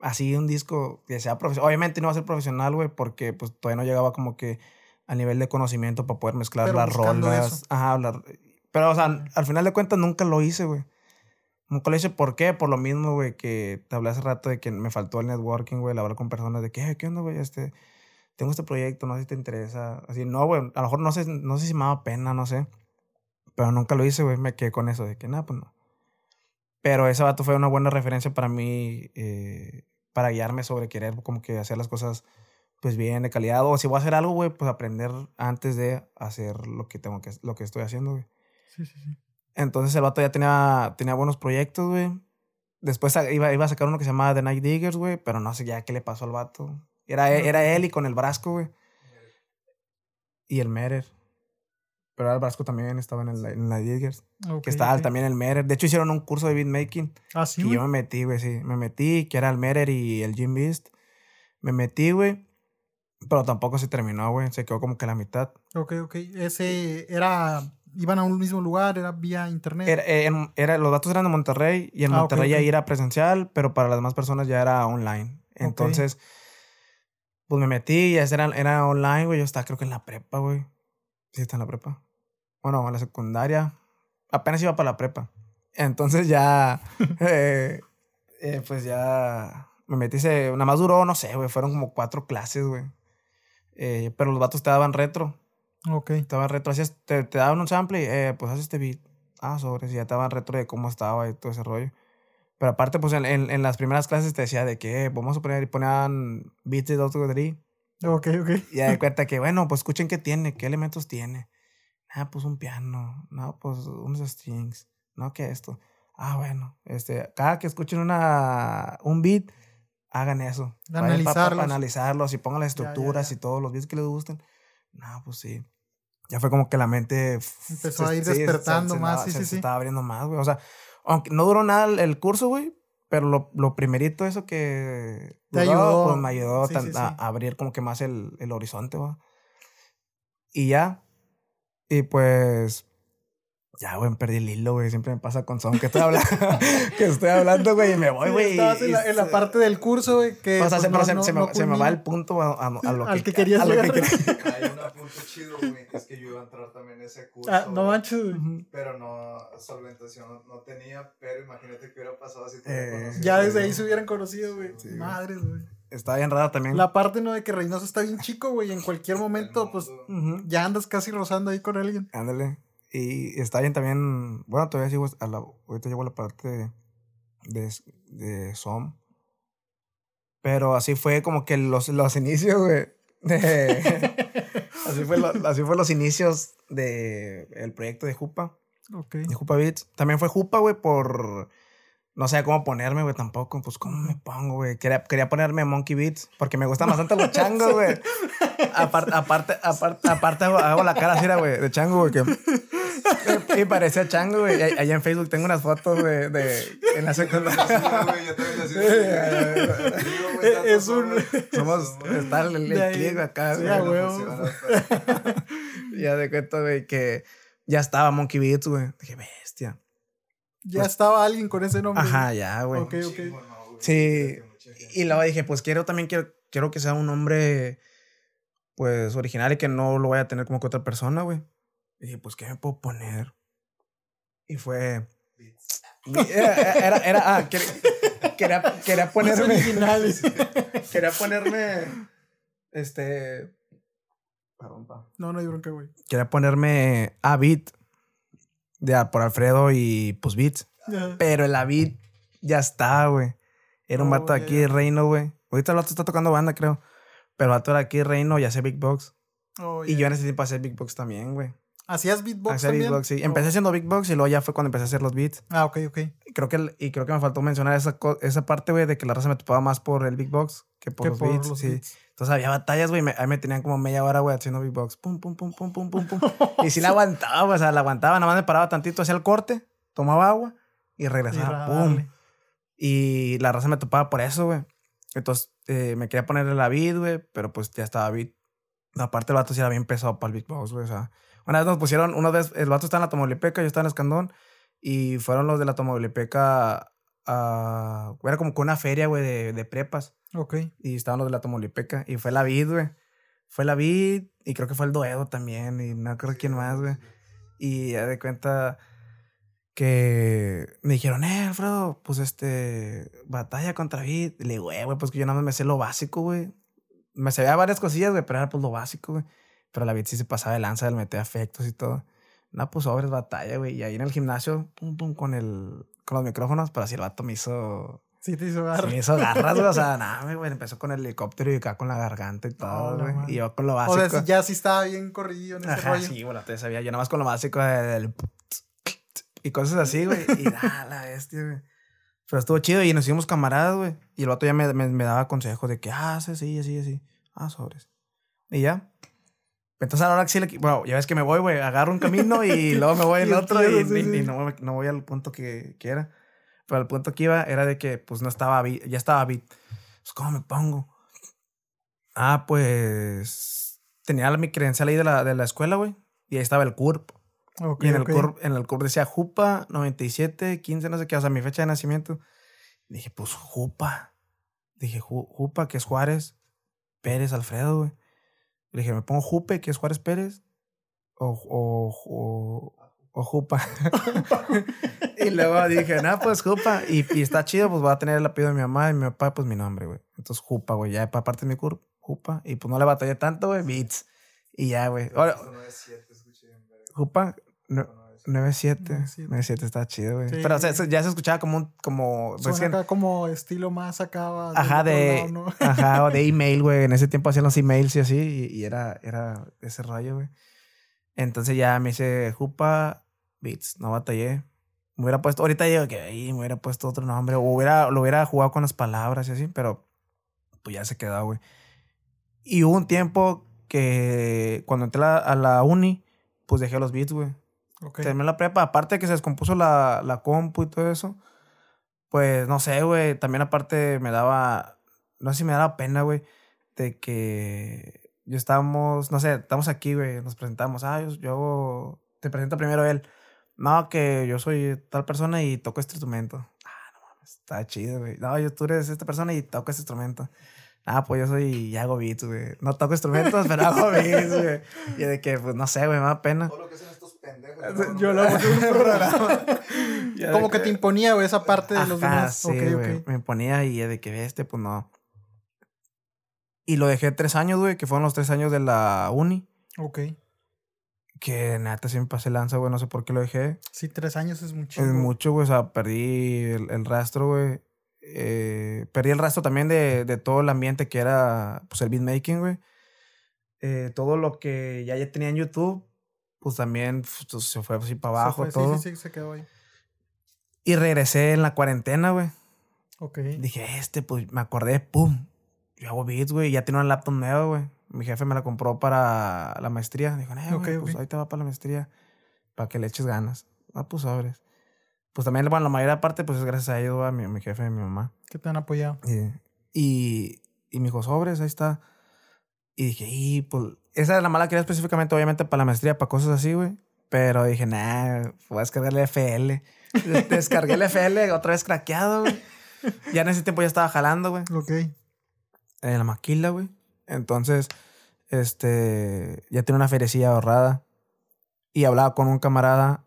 Así un disco que sea profesional. Obviamente no va a ser profesional, güey, porque pues todavía no llegaba como que a nivel de conocimiento para poder mezclar Pero las rolas. eso. Ajá, hablar. Pero, o sea, al final de cuentas nunca lo hice, güey. Nunca lo hice, ¿por qué? Por lo mismo, güey, que te hablé hace rato de que me faltó el networking, güey, el hablar con personas de que, "Eh, ¿qué onda, güey? Este, tengo este proyecto, no sé si te interesa. Así, no, güey, a lo mejor no sé, no sé si me daba pena, no sé. Pero nunca lo hice, güey, me quedé con eso de que, nada, pues no. Pero ese vato fue una buena referencia para mí, eh, para guiarme sobre querer como que hacer las cosas, pues bien, de calidad. O si voy a hacer algo, güey, pues aprender antes de hacer lo que tengo que, lo que estoy haciendo, güey. Sí, sí, sí. Entonces el vato ya tenía, tenía buenos proyectos, güey. Después iba, iba a sacar uno que se llamaba The Night Diggers, güey, pero no sé ya qué le pasó al vato. Era, e- era él y con el Brasco, güey. Y el Merer. Pero el Brasco también estaba en el en Night Diggers. Que estaba ok. también el Merer. De hecho, hicieron un curso de beatmaking. Ah, sí, y yo me metí, güey, sí. Me metí, que era el Merer y el Jim Beast. Me metí, güey. Pero tampoco se terminó, güey. Se quedó como que la mitad. Ok, ok. Ese era. Iban a un mismo lugar, era vía internet. Era, eh, en- era- los datos eran de Monterrey y en Ah, Monterrey ok. ya era presencial, pero para las demás personas ya era online. Entonces, pues me metí y ese era, era online, güey. Yo estaba creo que en la prepa, güey. Sí, está en la prepa. Bueno, en la secundaria. Apenas iba para la prepa. Entonces ya, eh, eh, pues ya me metí, se, nada más duró, no sé, güey, fueron como cuatro clases, güey. Eh, pero los vatos te daban retro. Ok. Estaba retro, hacías, te, te daban un sample y, eh, pues haz este beat. Ah, sobre, si ya te daban retro de cómo estaba y todo ese rollo. Pero aparte, pues en, en, en las primeras clases te decía de que, eh, vamos a poner, y ponían beats de Dr. Dre. Ok, ok. Y ya de cuenta que, bueno, pues escuchen qué tiene, qué elementos tiene. Ah, pues un piano. No, pues unos strings. No, que esto. Ah, bueno. Este, cada que escuchen una, un beat, hagan eso. Vayan pa- pa- Analizarlos. analizarlos y pongan las Ya, ya, estructuras ya. y todos los beats que les gusten. No, pues sí. Ya fue como que la mente... Empezó se- a ir sí, se- despertando se más, andaba- sí, se- sí, se sí. estaba abriendo más, güey. O sea, aunque no duró nada el, el curso, güey, Pero lo, lo primerito, eso que. Te duró, ayudó. Pues me ayudó tan-. A, a abrir como que más el, el horizonte, va. Y ya. Y pues. Ya, güey, perdí el hilo, güey. Siempre me pasa con son que estoy hablando, que estoy hablando, güey, y me voy, Sí, güey. Estabas en la, en la y- parte del curso, güey, que. O sea, pues, se, no- se, no- se no me, se me va el punto a, a- a lo Al que, que querías a lo que llegar. quería. Hay un punto chido, güey, es que yo iba a entrar también en ese curso. Ah, no manches, güey. Pero no, solventación no, no tenía, pero imagínate que hubiera pasado si te Eh, conocido, Ya desde güey. ahí se hubieran conocido, güey. Sí, güey. Madres, güey. Está bien raro también. La parte, ¿no? De que Reynoso está bien chico, güey. En cualquier momento, pues, ya andas casi rozando ahí con alguien. Ándale. Y está bien también. Bueno, todavía sigo. A la, ahorita llego a la parte de, de, de SOM. Pero así fue como que los, los inicios, güey. de- así, fue lo- así fue los inicios del el proyecto de Jupa. Ok. De Jupa Beats. También fue Jupa, güey, por. No sé cómo ponerme, güey, tampoco. Pues, ¿cómo me pongo, güey? Quería, quería ponerme Monkey Beats porque me gustan bastante los changos, güey. Aparte, aparte, aparte, aparte hago, hago la cara así, güey, de chango, güey, que... Y parecía chango, güey. Y ahí- Allá en Facebook tengo unas fotos de... de en la Sí, secundaria. güey, güey. Güey, Es un- güey. Somos... Está el, click acá, güey. Ya de cuenta, güey, que ya estaba Monkey Beats, güey. Dije, bestia. Ya Pues- estaba alguien con ese nombre. Ajá, ya, güey. Ok, ok. Güey. Sí. Y luego dije, pues quiero también, quiero, quiero que sea un nombre, pues, original y que no lo vaya a tener como que otra persona, güey. Y dije, pues, ¿qué me puedo poner? Y fue... Era, era, era- ah, quería, quería, quería ponerme... originales. Quería ponerme... Este... Perdón, pa. No, no hay bronca, güey. Quería ponerme a De por Alfredo y pues Beats. Ajá. Pero el David ya está, güey. Era un Oh, vato de aquí de ya. Reino, güey. Ahorita el vato está tocando banda, creo. Pero el vato era aquí de Reino y hace Big Box. Oh, Y ya. yo en ese tiempo hacía Big Box también, güey. ¿Hacías beatbox Hacía también? Big Box, sí. Oh. Empecé haciendo Big Box y luego ya fue cuando empecé a hacer los beats. Ah, ok, ok. Y creo que, el- y creo que me faltó mencionar esa, esa parte, güey, de que la raza me topaba más por el Big Box que por Que los por beats. los sí. beats. Entonces había batallas, güey. Ahí me tenían como media hora, güey, haciendo Big Box. Pum, pum, pum, pum, pum, pum, pum. y sí la aguantaba, güey. O sea, la aguantaba. Nada más me paraba tantito, hacía el corte, tomaba agua y regresaba. pum. Y la raza me topaba por eso, güey. Entonces eh, me quería ponerle la beat, güey, pero pues ya estaba beat. Aparte, el vato sí era bien pesado para el Big Box, güey. O sea, una vez nos pusieron, una vez, el vato estaba en la Tomaulipeca, yo estaba en Escandón, y fueron los de la Tomaulipeca a. Era como que una feria, güey, de, de prepas. Ok. Y estaban los de la Tomaulipeca. Y fue la vid, güey. Fue la vid. Y creo que fue el Doedo también. Y no creo quién más, güey. Y ya de cuenta que me dijeron, eh, Alfredo, pues este, batalla contra vid. Y le digo, "Eh, güey, pues que yo nada más me sé lo básico, güey. Me sabía varias cosillas, güey, pero era pues lo básico, güey. Pero la vid sí se pasaba de lanza, le metía efectos y todo. No, pues sobres batalla, güey. Y ahí en el gimnasio, pum, pum, con el, con los micrófonos, pero así el vato me hizo Sí, te hizo Sí, agarrar. me hizo garras, güey. O sea, nada, güey. Empezó con el helicóptero y acá con la garganta y todo, güey. y yo con lo O básico. sea, si ya sí estaba bien corrido en ese Ajá, rollo. sí, bueno, te sabía. Yo nada más con lo básico del... Y cosas así, güey. Y nada, la bestia, güey. Pero estuvo chido y nos hicimos camaradas, güey. Y el vato ya me, me, me daba consejos de que, ah, sí, sí, así, así. Ah, sobres. Y ya. Entonces ahora sí, le, bueno, ya ves que me voy, güey. Agarro un camino y luego me voy en Y otro y, sí, y- y no, no voy al punto que, que era. Pero el punto que iba era de que, pues, no estaba ya estaba beat. Pues, ¿cómo me pongo? Ah, pues, tenía mi credencial ahí de la, de la escuela, güey. Y ahí estaba el CURP. Y en el CURP, en el CURP decía Jupa 97, 15, no sé qué, o sea, mi fecha de nacimiento. Dije, pues, Jupa. Dije, Ju- Jupa, que es Juárez. Pérez, Alfredo, güey. Le dije, ¿me pongo Jupe, que es Juárez Pérez? O, o, o, o Jupa. y luego dije, no, pues Jupa. Y, y está chido, pues voy a tener el apellido de mi mamá y mi papá, pues mi nombre, güey. Entonces, Jupa, güey. Ya para parte de mi CURP, Jupa. Y pues no le batallé tanto, güey, Beats. Y ya, güey. Ahora. Jupa, no, Esto no es siete. 97. 97. 97 está chido, güey. Sí. Pero o sea, se- ya se escuchaba como un. Como, pues, Suena que- acá como estilo más acá. del ajá, de. lado, ¿no? Ajá, o de email, güey. En ese tiempo hacían los emails y así. Y, y era, era ese rollo, güey. Entonces ya me hice Jupa Beats. No batallé. Me hubiera puesto. Ahorita digo que ahí me hubiera puesto otro nombre. O hubiera, lo hubiera jugado con las palabras y así. Pero pues ya se quedó, güey. Y hubo un tiempo que cuando entré a la, a la uni, pues dejé los beats, güey. Ok. Terminé la prepa, aparte de que se descompuso la, la compu y todo eso, Pues no sé, güey. También aparte me daba. No sé si me daba pena, güey. De que yo estábamos. No sé, estamos aquí, güey. Nos presentamos. Ah, yo, yo te presento primero él. No, que yo soy tal persona y toco este instrumento. Ah, no mames, está chido, güey. No, yo tú eres esta persona y toco este instrumento. Ah, pues yo soy y hago beats, güey. No toco instrumentos, pero hago beats, güey. Y de que, pues no sé, güey, me da pena. Todo lo que hacen pendejos. Yo lo hago en un programa. Como que te imponía, güey, esa parte de los demás. sí. Me ponía y de que este, pues no. Y lo dejé tres años, güey, que fueron los tres años de la uni. Ok. Que neta sí me pasé lanza, güey. No sé por qué lo dejé. Sí, tres años es mucho. Es mucho, güey. O sea, perdí el, el rastro, güey. Eh, perdí el rastro también de, de todo el ambiente que era, pues, el beatmaking, güey. Eh, todo lo que ya, ya tenía en YouTube, pues también pues, se fue así para abajo, fue, todo. Sí, sí, sí, se quedó ahí. Y regresé en la cuarentena, güey. Ok. Dije, este, pues me acordé, pum. Yo hago beats, güey. Ya tiene una laptop nueva, güey. Mi jefe me la compró para la maestría. Dijo, eh, güey, Ok, pues ahí te va para la maestría. Para que le eches ganas. Ah, pues sobres. Pues también, bueno, la mayor parte, pues es gracias a ellos, a mi, a mi jefe y a mi mamá. Que te han apoyado. Y, y, y me dijo, sobres, ahí está. Y dije, y pues, esa es la mala que era específicamente, obviamente, para la maestría, para cosas así, güey. Pero dije, nah, voy a descargar el FL. Des- Descargué el FL, otra vez craqueado, güey. Ya en ese tiempo ya estaba jalando, güey. Ok. En la maquila, güey. Entonces, este, ya tiene una ferecilla ahorrada. Y hablaba con un camarada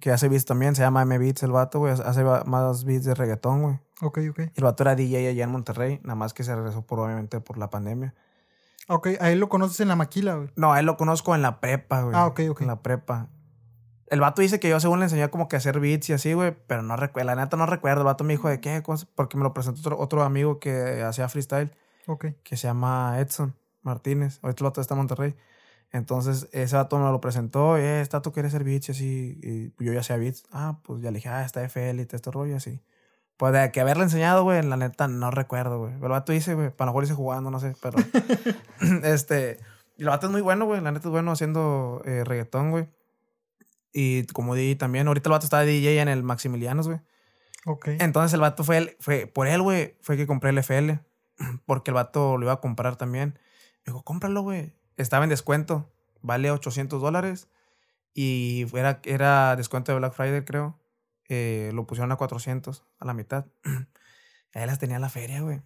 que hace beats también, se llama M Beats el vato, güey. Hace más beats de reggaetón, güey. Ok, ok. El vato era DJ allá en Monterrey, nada más que se regresó por, obviamente por la pandemia. Ok, a él lo conoces en la maquila, güey. No, a él lo conozco en la prepa, güey. Ah, ok, ok. En la prepa. El vato dice que yo según le enseñé como que hacer beats y así, güey, pero no recuerdo, la neta no recuerdo. El vato me dijo de qué cosa, porque me lo presentó otro, otro amigo que hacía freestyle, Ok. que se llama Edson Martínez. Ahorita el vato está en Monterrey. Entonces, ese vato me lo presentó, eh, está tú quieres hacer beats y así, y yo ya hacía beats. Ah, pues ya le dije, ah, está FL y todo este rollo así. Pues de que haberle enseñado, güey, la neta no recuerdo, güey. El vato dice, güey, para lo mejor hice jugando, no sé, pero. este. Y el vato es muy bueno, güey. La neta es bueno haciendo eh, reggaetón, güey. Y como DJ también. Ahorita el vato está de DJ en el Maximilianos, güey. Ok. Entonces el vato fue, el- fue por él, güey, fue que compré el FL. Porque el vato lo iba a comprar también. Me dijo, cómpralo, güey. Estaba en descuento. Vale 800 dólares. Y era, era descuento de Black Friday, creo. Eh, lo pusieron a 400, a la mitad. Ahí las tenía en la feria, güey.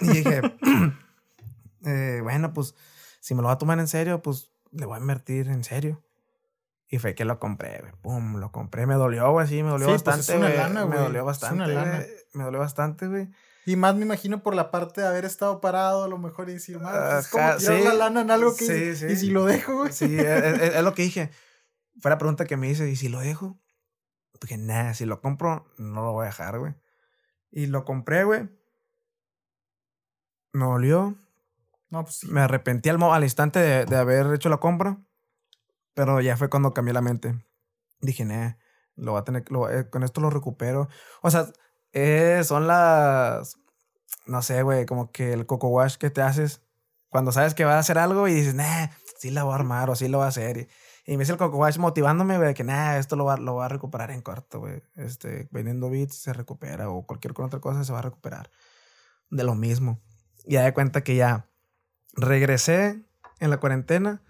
Y dije, eh, bueno, pues si me lo va a tomar en serio, pues le voy a invertir en serio. Y fue que lo compré, güey. Pum, lo compré. Me dolió, güey, sí, me dolió Sí, pues, bastante, es una güey. lana, Me güey. dolió Es bastante, una lana. güey. Me dolió bastante, güey. Y más me imagino por la parte de haber estado parado a lo mejor y decir, "Man, pues, es como tirar sí. la lana en algo que... Sí, sí. Y si lo dejo, güey. Sí, es, es- es lo que dije. Fue la pregunta que me hice, ¿y si lo dejo? Dije, nah, si lo compro, no lo voy a dejar, güey. Y lo compré, güey. Me dolió. No, pues sí. Me arrepentí al, al instante de, de haber hecho la compra. Pero ya fue cuando cambié la mente. Dije, nah, lo voy a tener, lo- eh, con esto lo recupero. O sea, eh, son las, no sé, güey, como que el coco wash que te haces cuando sabes que vas a hacer algo y dices, nah, sí la voy a armar o sí lo voy a hacer. Y, y me hice el coco wash motivándome, güey, que nah, esto lo va, lo va a recuperar en corto, güey. Este, vendiendo beats se recupera o cualquier otra cosa se va a recuperar. De lo mismo. Y ya de cuenta que ya regresé en la cuarentena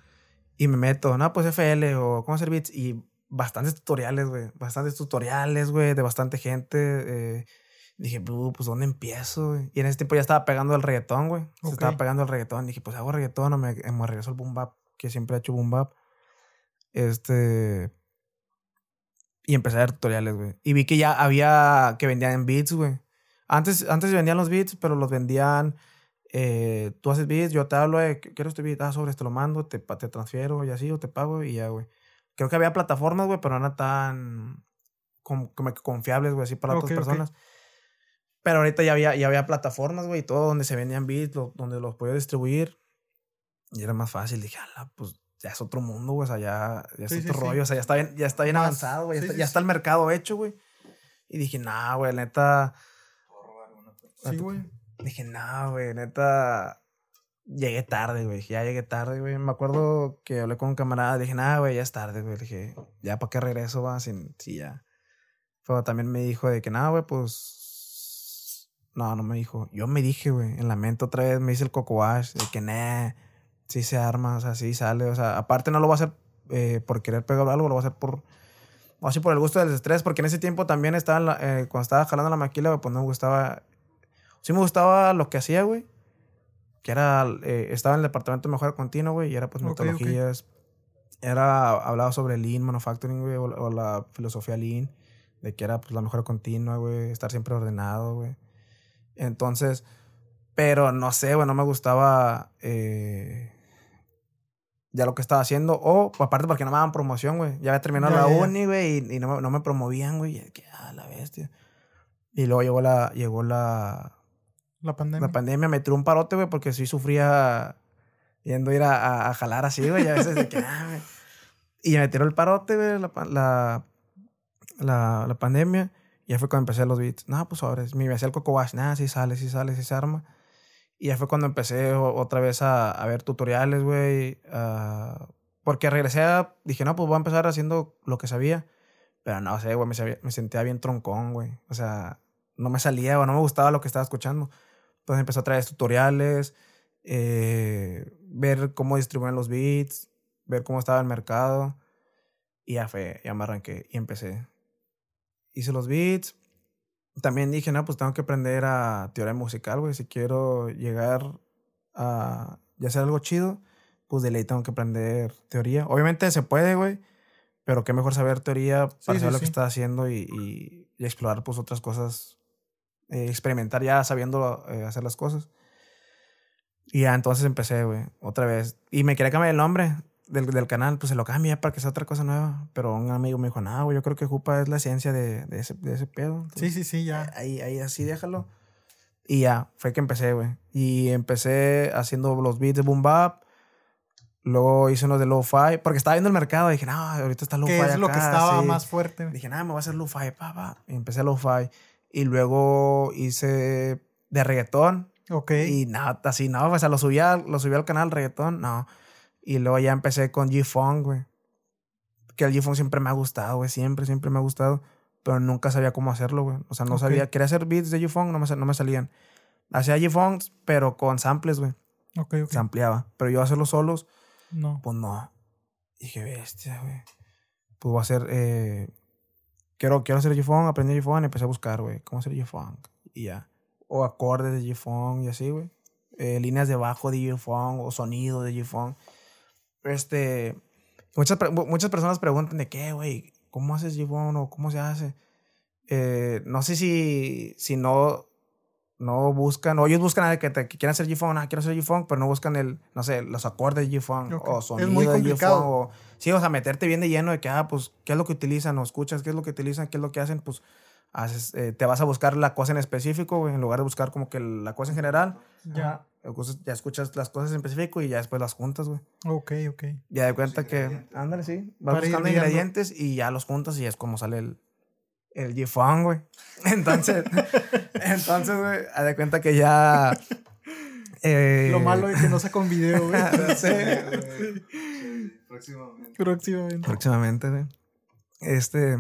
y me meto, no, pues FL o cómo hacer beats y bastantes tutoriales, güey, bastantes tutoriales, güey, de bastante gente. eh, dije, "Bu, pues, ¿dónde empiezo? güey?" Y en ese tiempo ya estaba pegando el reggaetón, güey. Se Ok. estaba pegando el reggaetón. Dije, pues hago reggaetón o me, me regreso al boom bap, que siempre he hecho boom bap. Este... Y empecé a ver tutoriales, güey. Y vi que ya había que vendían beats, güey. Antes, antes vendían los beats, pero los vendían eh, tú haces beats, yo te hablo, eh, quiero este beat, ah, sobre, te lo mando, te, te transfiero y así, o te pago y ya, güey. Creo que había plataformas, güey, pero no eran tan como, como confiables, güey, así para otras personas. Pero ahorita ya había, ya había plataformas, güey, y todo donde se vendían beats, lo- donde los podía distribuir. Y era más fácil. Dije, ala, pues ya es otro mundo, güey, o sea, ya, ya es Sí, sí, otro sí. rollo, o sea, ya está bien, ya está bien avanzado, güey, ya, sí, está, sí, ya sí. está el mercado hecho, güey. Y dije, nah, güey, neta. Sí, güey. Dije, no, güey, neta. Llegué tarde, güey. Ya llegué tarde, güey. Me acuerdo que hablé con un camarada. Dije, nah, güey, ya es tarde, güey. Dije, ya para qué regreso, va, sin, sí, ya. Pero también me dijo de que, nada, güey, pues No, no me dijo. Yo me dije, güey, en la mente otra vez me hice el coco wash, de que, nah, sí se arma, o sea, sí sale. O sea, aparte no lo voy a hacer eh, por querer pegar algo, lo voy a hacer por, o así por el gusto del estrés, porque en ese tiempo también estaba, en la- eh, cuando estaba jalando la maquila, pues no me gustaba, sí me gustaba lo que hacía, güey, que era, eh, estaba en el departamento de mejora continua, güey, y era pues metodologías, era, hablaba sobre Lean Manufacturing, güey, o, o la filosofía Lean, de que era pues la mejora continua, güey, estar siempre ordenado, güey. Entonces, pero no sé, güey, no me gustaba eh, ya lo que estaba haciendo. O aparte porque no me daban promoción, güey. Ya había terminado Ya, la uni, güey, y, y no, me, no me promovían, güey. Y que, ah, la bestia. Y luego llegó la, llegó la, La pandemia. la pandemia, me tiró un parote, güey, porque sí sufría yendo a ir a, a- a jalar así, güey. Y a veces de que, ah, güey. Y me tiró el parote, güey, la, la, la pandemia. Y ya fue cuando empecé los beats. No, pues ahora me hacía el coco wash. Nada, sí sale, sí sale, sí se arma. Y ya fue cuando empecé otra vez a, ver tutoriales, güey. a- porque regresé a... Dije, no, pues voy a empezar haciendo lo que sabía. Pero no sé, güey, me, me sentía bien troncón, güey. O sea, no me salía o no me gustaba lo que estaba escuchando. Entonces empecé a traer tutoriales, eh, ver cómo distribuían los beats, ver cómo estaba el mercado. Y ya fue, ya me arranqué y empecé. Hice los beats. También dije, no, pues tengo que aprender a teoría musical, güey. Si quiero llegar a ya hacer algo chido, pues de ley tengo que aprender teoría. Obviamente se puede, güey. Pero qué mejor saber teoría para Sí, saber sí, lo que estás haciendo y, y- y explorar pues otras cosas. eh, experimentar ya sabiendo eh, hacer las cosas. Y ya entonces empecé, güey, otra vez. Y me quería cambiar el nombre del, del canal, pues se lo cambié para que sea otra cosa nueva. Pero un amigo me dijo, no, güey, yo creo que Jupa es la esencia de, de, ese, de ese pedo. Sí, sí, sí, ya. Ahí, ahí así déjalo. Y ya, fue que empecé, güey. Y empecé haciendo los beats de Boom Bap. Luego hice unos de Lo-Fi. Porque estaba viendo el mercado. Y dije, no, ahorita está Lo-Fi. Que es lo que acá, estaba sí". más fuerte. Dije, nada, me voy a hacer Lo-Fi, papá. Y empecé Lo-Fi. Y luego hice de reggaetón. Ok. Y nada, así, no, o sea, lo subí, al- lo subí al canal reggaetón, no. Y luego ya empecé con G-Funk, güey. Que el G-Funk siempre me ha gustado, güey, siempre, siempre me ha gustado. Pero nunca sabía cómo hacerlo, güey. O sea, no Ok. sabía, quería hacer beats de G-Funk, no me, no me salían. Hacía G-Funks, pero con samples, güey. ok, ok. Se ampliaba. Pero yo hacerlos solos, No. pues no. Dije, bestia, güey. Pues voy a hacer, eh, quiero, quiero hacer G-Funk, aprendí G-Funk y empecé a buscar, güey, cómo hacer G-Funk. Y ya. O acordes de G-Funk y así, güey. Eh, líneas de bajo de G-Funk o sonido de G-Funk. Este, muchas, muchas personas preguntan de qué, güey, ¿cómo haces G-Funk o cómo se hace? Eh, no sé si, si no, no buscan, o ellos buscan a que, te, que quieran hacer G-Funk, ah, quiero hacer G-Funk, pero no buscan el, no sé, los acordes de G-Funk Ok. o Es sonido muy de complicado. G-Funk. o- Sí, o sea, meterte bien de lleno de que, ah, pues, ¿qué es lo que utilizan? O escuchas, ¿qué es lo que utilizan? ¿Qué es lo que hacen? Pues, haces, eh, te vas a buscar la cosa en específico, güey, en lugar de buscar como que la cosa en general. Ya. Entonces, ya escuchas las cosas en específico y ya después las juntas, güey. Ok, ok. Ya de cuenta que, ándale, sí. Vas Para buscando ingredientes y ya los juntas y es como sale el, el G-Funk, güey. Entonces, entonces, güey, haz de cuenta que ya... eh, Lo malo es que no saca un video, güey. Sí. Sí, próximamente. Próximamente. Próximamente, güey. Este.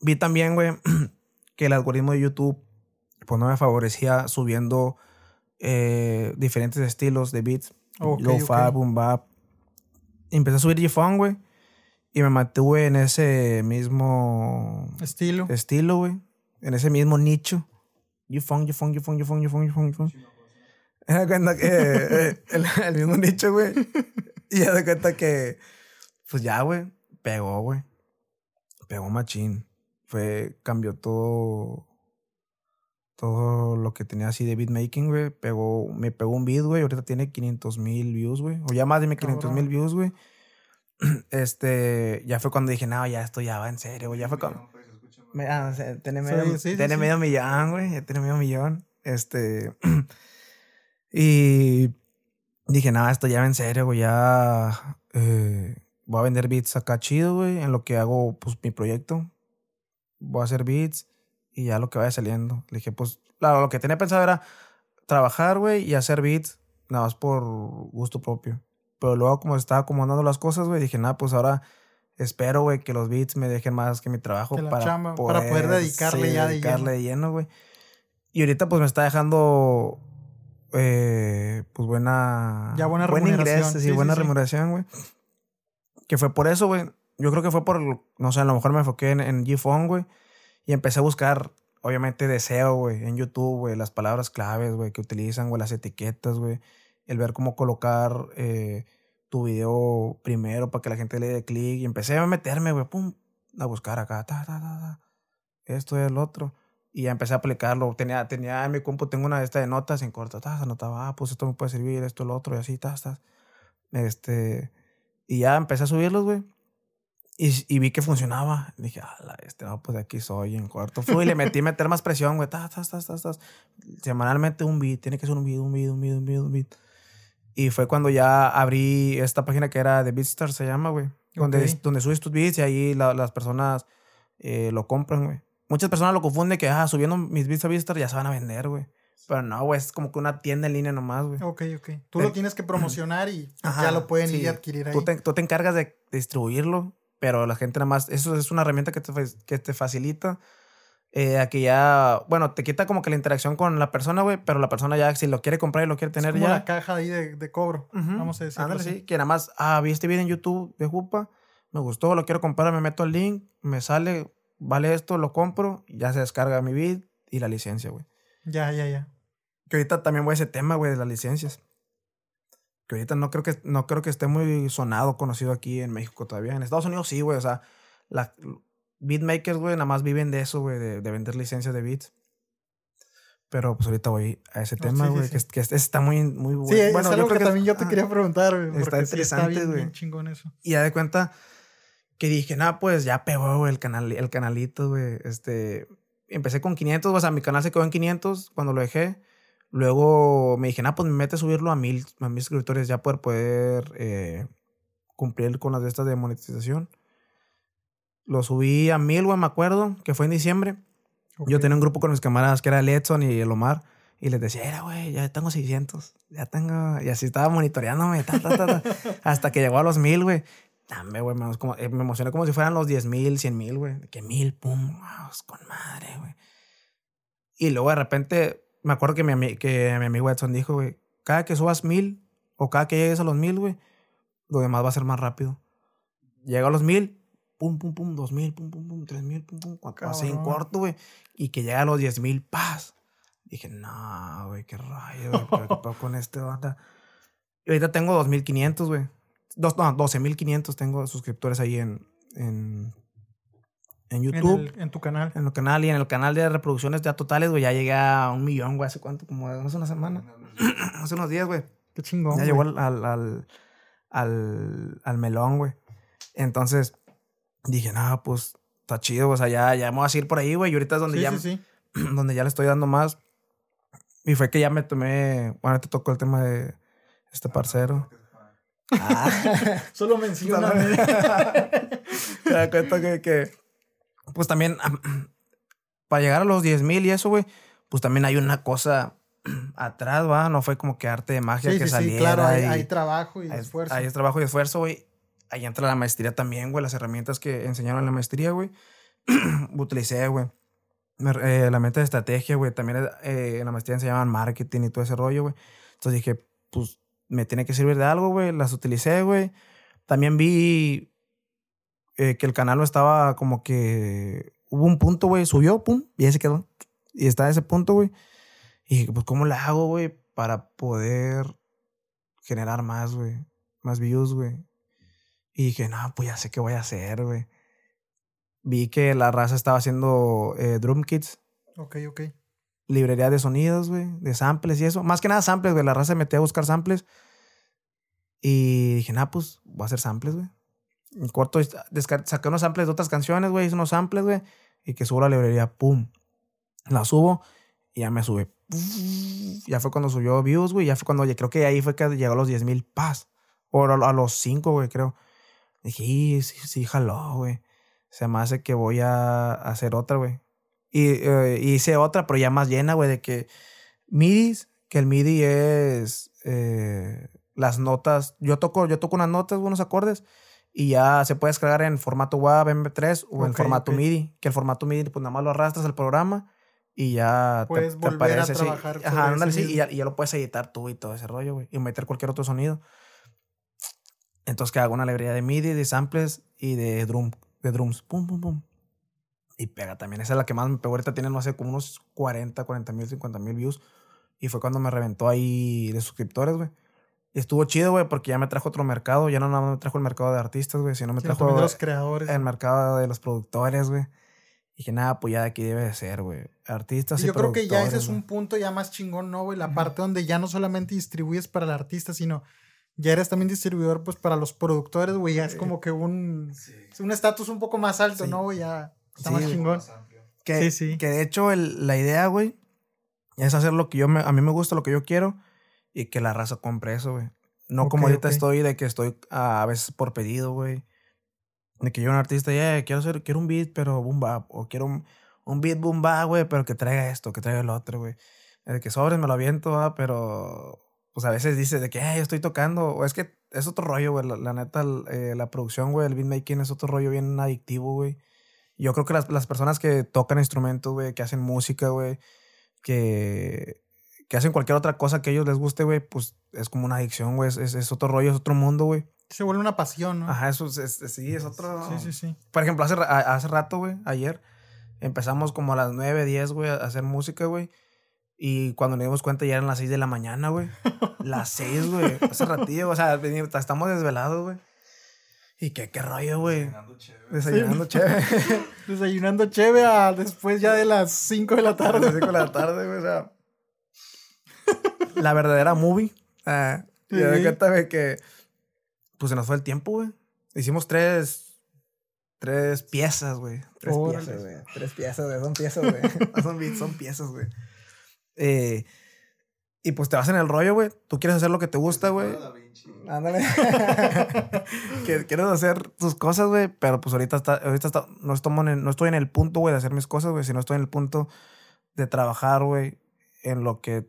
Vi también, güey, que el algoritmo de YouTube, pues no me favorecía subiendo eh, diferentes estilos de beats. Ok, Lo-fi, ok. boom bap. Empecé a subir G-Funk, güey. Y me mantuve en ese mismo Estilo. estilo, güey. En ese mismo nicho. G-Funk, G-Funk, G-Funk, G-Funk, G-Funk, G-Funk, G-Funk. Me cuenta que eh, el, el mismo nicho, güey. Y ya de cuenta que, pues ya, güey, pegó, güey. Pegó machín. Fue, cambió todo, todo lo que tenía así de beatmaking, güey. Pegó, me pegó un beat, güey. Ahorita tiene 500 mil views, güey. O ya más de 500 mil views, güey. Este, ya fue cuando dije, no, ya esto ya va en serio, güey. Ya fue cuando... Pues. Me, ah, o sea, tiene medio, sí, sí, tiene sí. medio millón, güey. Ya tiene medio millón. Este. y dije, nada, esto ya va en serio, güey. Ya eh, voy a vender beats acá chido, güey. En lo que hago, pues, mi proyecto. Voy a hacer beats y ya lo que vaya saliendo. Le dije, pues, claro, lo que tenía pensado era trabajar, güey, y hacer beats, nada más por gusto propio. Pero luego, como estaba acomodando las cosas, güey, dije, nada, pues ahora espero, güey, que los beats me dejen más que mi trabajo Que para, chamba, para poder dedicarle ya dedicarle lleno. de lleno, güey. Y ahorita pues me está dejando eh, pues buena... Ya buena buen remuneración. ingreso, sí, Sí, buena remuneración, güey. Que fue por eso, güey. Yo creo que fue por, no sé, a lo mejor me enfoqué en, en G-Phone, güey. Y empecé a buscar, obviamente, deseo, güey, en YouTube, güey, las palabras claves, güey, que utilizan, güey, las etiquetas, güey. El ver cómo colocar eh, tu video primero para que la gente le dé clic. Y empecé a meterme, güey, pum, a buscar acá, ta, ta, ta, ta. Esto y el otro. Y ya empecé a aplicarlo. Tenía, tenía en mi compu, tengo una de estas de notas en corto. Ta, anotaba, ah, pues esto me puede servir, esto, el otro, y así, ta, ta. Este. Y ya empecé a subirlos, güey. Y, y vi que funcionaba. Dije, ala, este, no, pues de aquí soy en corto. Fui y le metí meter más presión, güey. Ta, ta, ta, ta, ta. Semanalmente un beat. Tiene que ser un beat, un beat, un beat, un beat, un beat. Y fue cuando ya abrí esta página que era de Beatstar, se llama, güey. Donde, Ok. donde subes tus beats y ahí la- las personas eh, lo compran, güey. Muchas personas lo confunden que, ah, subiendo mis beats a Beatstar ya se van a vender, güey. Pero no, güey, es como que una tienda en línea nomás, güey. Ok, ok. Tú Te- lo tienes que promocionar y Ajá, ya lo pueden ir sí. y adquirir ahí. Tú te, tú te encargas de distribuirlo, pero la gente nada más, eso es una herramienta que te, que te facilita eh, a que ya, bueno, te quita como que la interacción con la persona, güey, pero la persona ya, si lo quiere comprar y lo quiere Es tener como ya. la caja ahí de, de cobro. Ujú. Vamos a decirlo Ándale, sí, que nada más, ah, vi este video en YouTube de Jupa, me gustó, lo quiero comprar, me meto al link, me sale, vale esto, lo compro, ya se descarga mi beat y la licencia, güey. Ya, ya, ya. Que ahorita también voy a ese tema, güey, de las licencias. Que ahorita no creo que, no creo que esté muy sonado, conocido aquí en México todavía. En Estados Unidos sí, güey. O sea, la, beatmakers, güey, nada más viven de eso, güey, de, de vender licencias de beats. Pero pues ahorita voy a ese tema, sí, sí, güey, sí. que, que es- está muy, muy bueno. Sí, es Bueno, yo algo creo que, también yo te ah, quería preguntar, güey. está interesante, güey. bien chingón eso. Y ya de cuenta que dije, nada, pues ya pegó, güey, el, canal, el canalito, güey. Este, empecé con 500, o sea, mi canal se quedó en 500 cuando lo dejé. Luego me dije, nada, pues me mete a subirlo a mil, a mil suscriptores ya poder poder eh, cumplir con las de estas de monetización. Lo subí a mil, güey, me acuerdo, que fue en diciembre. Yo tenía un grupo con mis camaradas que era el Edson y el Omar. Y les decía, era, güey, ya tengo 600. Ya tengo... Y así estaba monitoreándome. ta, ta, ta, ta, hasta que llegó a los mil, güey. Dame, güey, me, eh, me emocioné como si fueran los 10 mil, 100 mil, güey. Que mil, pum, vamos, con madre, güey. Y luego de repente, me acuerdo que mi, que mi amigo Edson dijo, güey, cada que subas mil o cada que llegues a los mil, güey, lo demás va a ser más rápido. Llega a los mil, pum, pum, pum, dos mil, pum, pum, pum, tres mil, pum, pum, cuatro, así en corto, güey. Y que llega a los diez mil, paz. Dije, no, güey, qué rayo, güey, ¿qué pedo con este banda? Y ahorita tengo 2500, güey. Dos, no, 12500 tengo suscriptores ahí en, en, en En, YouTube. el- en tu canal. En el canal y en el canal de reproducciones ya totales, güey, ya llegué a un millón, güey. ¿Hace cuánto? Como hace una semana. hace unos días, güey. Qué chingón. Ya llegó al, al, al, al, al melón, güey. Entonces dije, no, pues está chido, o sea, ya, ya me voy a ir por ahí, güey. Y ahorita es donde, Sí, ya, sí, sí. donde ya le estoy dando más. Y fue que ya me tomé, bueno, te tocó el tema de este parcero. Ah. Solo menciona. Te das cuenta que, que, pues también, para llegar a los 10 mil y eso, güey, pues también hay una cosa atrás, va, no fue como que arte de magia Sí, que sí, sí, saliera. claro, hay, y- hay trabajo y Ahí- esfuerzo. Es trabajo y esfuerzo, güey. Ahí entra la maestría también, güey. Las herramientas que enseñaron en la maestría, güey. Utilicé, güey. Eh, la mente de estrategia, güey. También eh, en la maestría enseñaban marketing y todo ese rollo, güey. Entonces dije, pues me tiene que servir de algo, güey. Las utilicé, güey. También vi eh, que el canal no estaba como que... Hubo un punto, güey. Subió, pum. Y ahí se quedó. Y está en ese punto, güey. Y dije, pues, ¿cómo le hago, güey? Para poder generar más, güey. Más views, güey. Y dije, no, pues ya sé qué voy a hacer, güey. Vi que la raza estaba haciendo eh, drum kits, Ok, ok. librería de sonidos, güey, de samples y eso. Más que nada samples, güey. La raza se metió a buscar samples. Y dije, nah, pues voy a hacer samples, güey. En corto, saqué unos samples de otras canciones, güey. Hice unos samples, güey. Y que subo la librería, pum. La subo y ya me sube. Ya fue cuando subió views, güey. Ya fue cuando, creo que ahí fue que llegó a los 10 mil paz. O a, a los 5, güey, creo. Dije, "Y, sí, sí, jaló, güey. Se me hace que voy a hacer otra, güey. Y eh, hice otra, pero ya más llena, güey, de que midis, que el MIDI es eh, las notas. Yo toco, yo toco unas notas, unos acordes, y ya se puede descargar en formato WAV, MP3 o en formato. MIDI. Que el formato MIDI, pues nada más lo arrastras al programa Y ya Puedes te, te volver a aparece, trabajar sobre Ajá, ándale, sí, y ya, y ya lo puedes editar tú y todo ese rollo, güey. Y meter cualquier otro sonido. Entonces que hago una alegría de MIDI, de samples y de drum, de drums. Pum, pum, pum. Y pega también. Esa es la que más me pegó. Ahorita tiene, no sé, como unos 40, 40 mil, 50 mil views. Y fue cuando me reventó ahí de suscriptores, güey. Y estuvo chido, güey, porque ya me trajo otro mercado. Ya no nada más me trajo el mercado de artistas, güey, sino me Sí, trajo de los creadores. el mercado de los productores, güey. Y dije, nada, pues ya de aquí debe de ser, güey. Artistas y, Y yo creo que ya ese es un punto ya más chingón, ¿no, güey? La parte donde ya no solamente distribuyes para el artista, sino ya eres también distribuidor, pues, para los productores, güey. Ya es como que un Sí. es un estatus un poco más alto, Sí. ¿no, güey? Ya está Sí, más chingón. Más. Que, Sí, sí. que de hecho el- la idea, güey, es hacer lo que yo me, a mí me gusta, lo que yo quiero y que la raza compre eso, güey. No como Ok, ahorita ok. estoy de que estoy a, a veces por pedido, güey. De que yo un artista, ya quiero hacer, quiero un beat, pero boom bap. O quiero un, un beat boom bap, güey, pero que traiga esto, que traiga el otro, güey. De que sobres me lo aviento, ah, pero pues a veces dice de que "Ay, yo estoy tocando. O es que es otro rollo, güey. La, la neta, el- eh, la producción, güey, el beatmaking es otro rollo bien adictivo, güey. Yo creo que las, las personas que tocan instrumentos, güey, que hacen música, güey, que, que hacen cualquier otra cosa que a ellos les guste, güey, pues es como una adicción, güey. Es, es, es otro rollo, es otro mundo, güey. Se vuelve una pasión, ¿no? Ajá, eso es, sí, es otro. Sí, sí, sí. Por ejemplo, hace, hace rato, güey, ayer, empezamos como a las 9, 10, güey, a hacer música, güey. Y cuando nos dimos cuenta ya eran las 6 de la mañana, güey. Las 6, güey. Hace ratillo, o sea, estamos desvelados, güey. Y qué, qué rollo, güey. Cenando chévere. Desayunando chévere. Desayunando chévere a después ya de las 5 de la A las tarde. 5 de la tarde, güey, o sea. La verdadera movie. Ah, y Sí. de cuenta, güey, que. Pues se nos fue el tiempo, güey. Hicimos tres. Tres piezas, güey. Tres Órale. piezas, güey. Tres piezas, güey. Son piezas, güey. No son beats, son piezas, güey. Eh, y pues te vas en el rollo, güey. Tú quieres hacer lo que te gusta, güey. Ándale. quieres hacer tus cosas, güey. Pero pues ahorita está, ahorita está, no, estoy en el, no estoy en el punto, güey, de hacer mis cosas, güey. Sino estoy en el punto de trabajar, güey, en lo que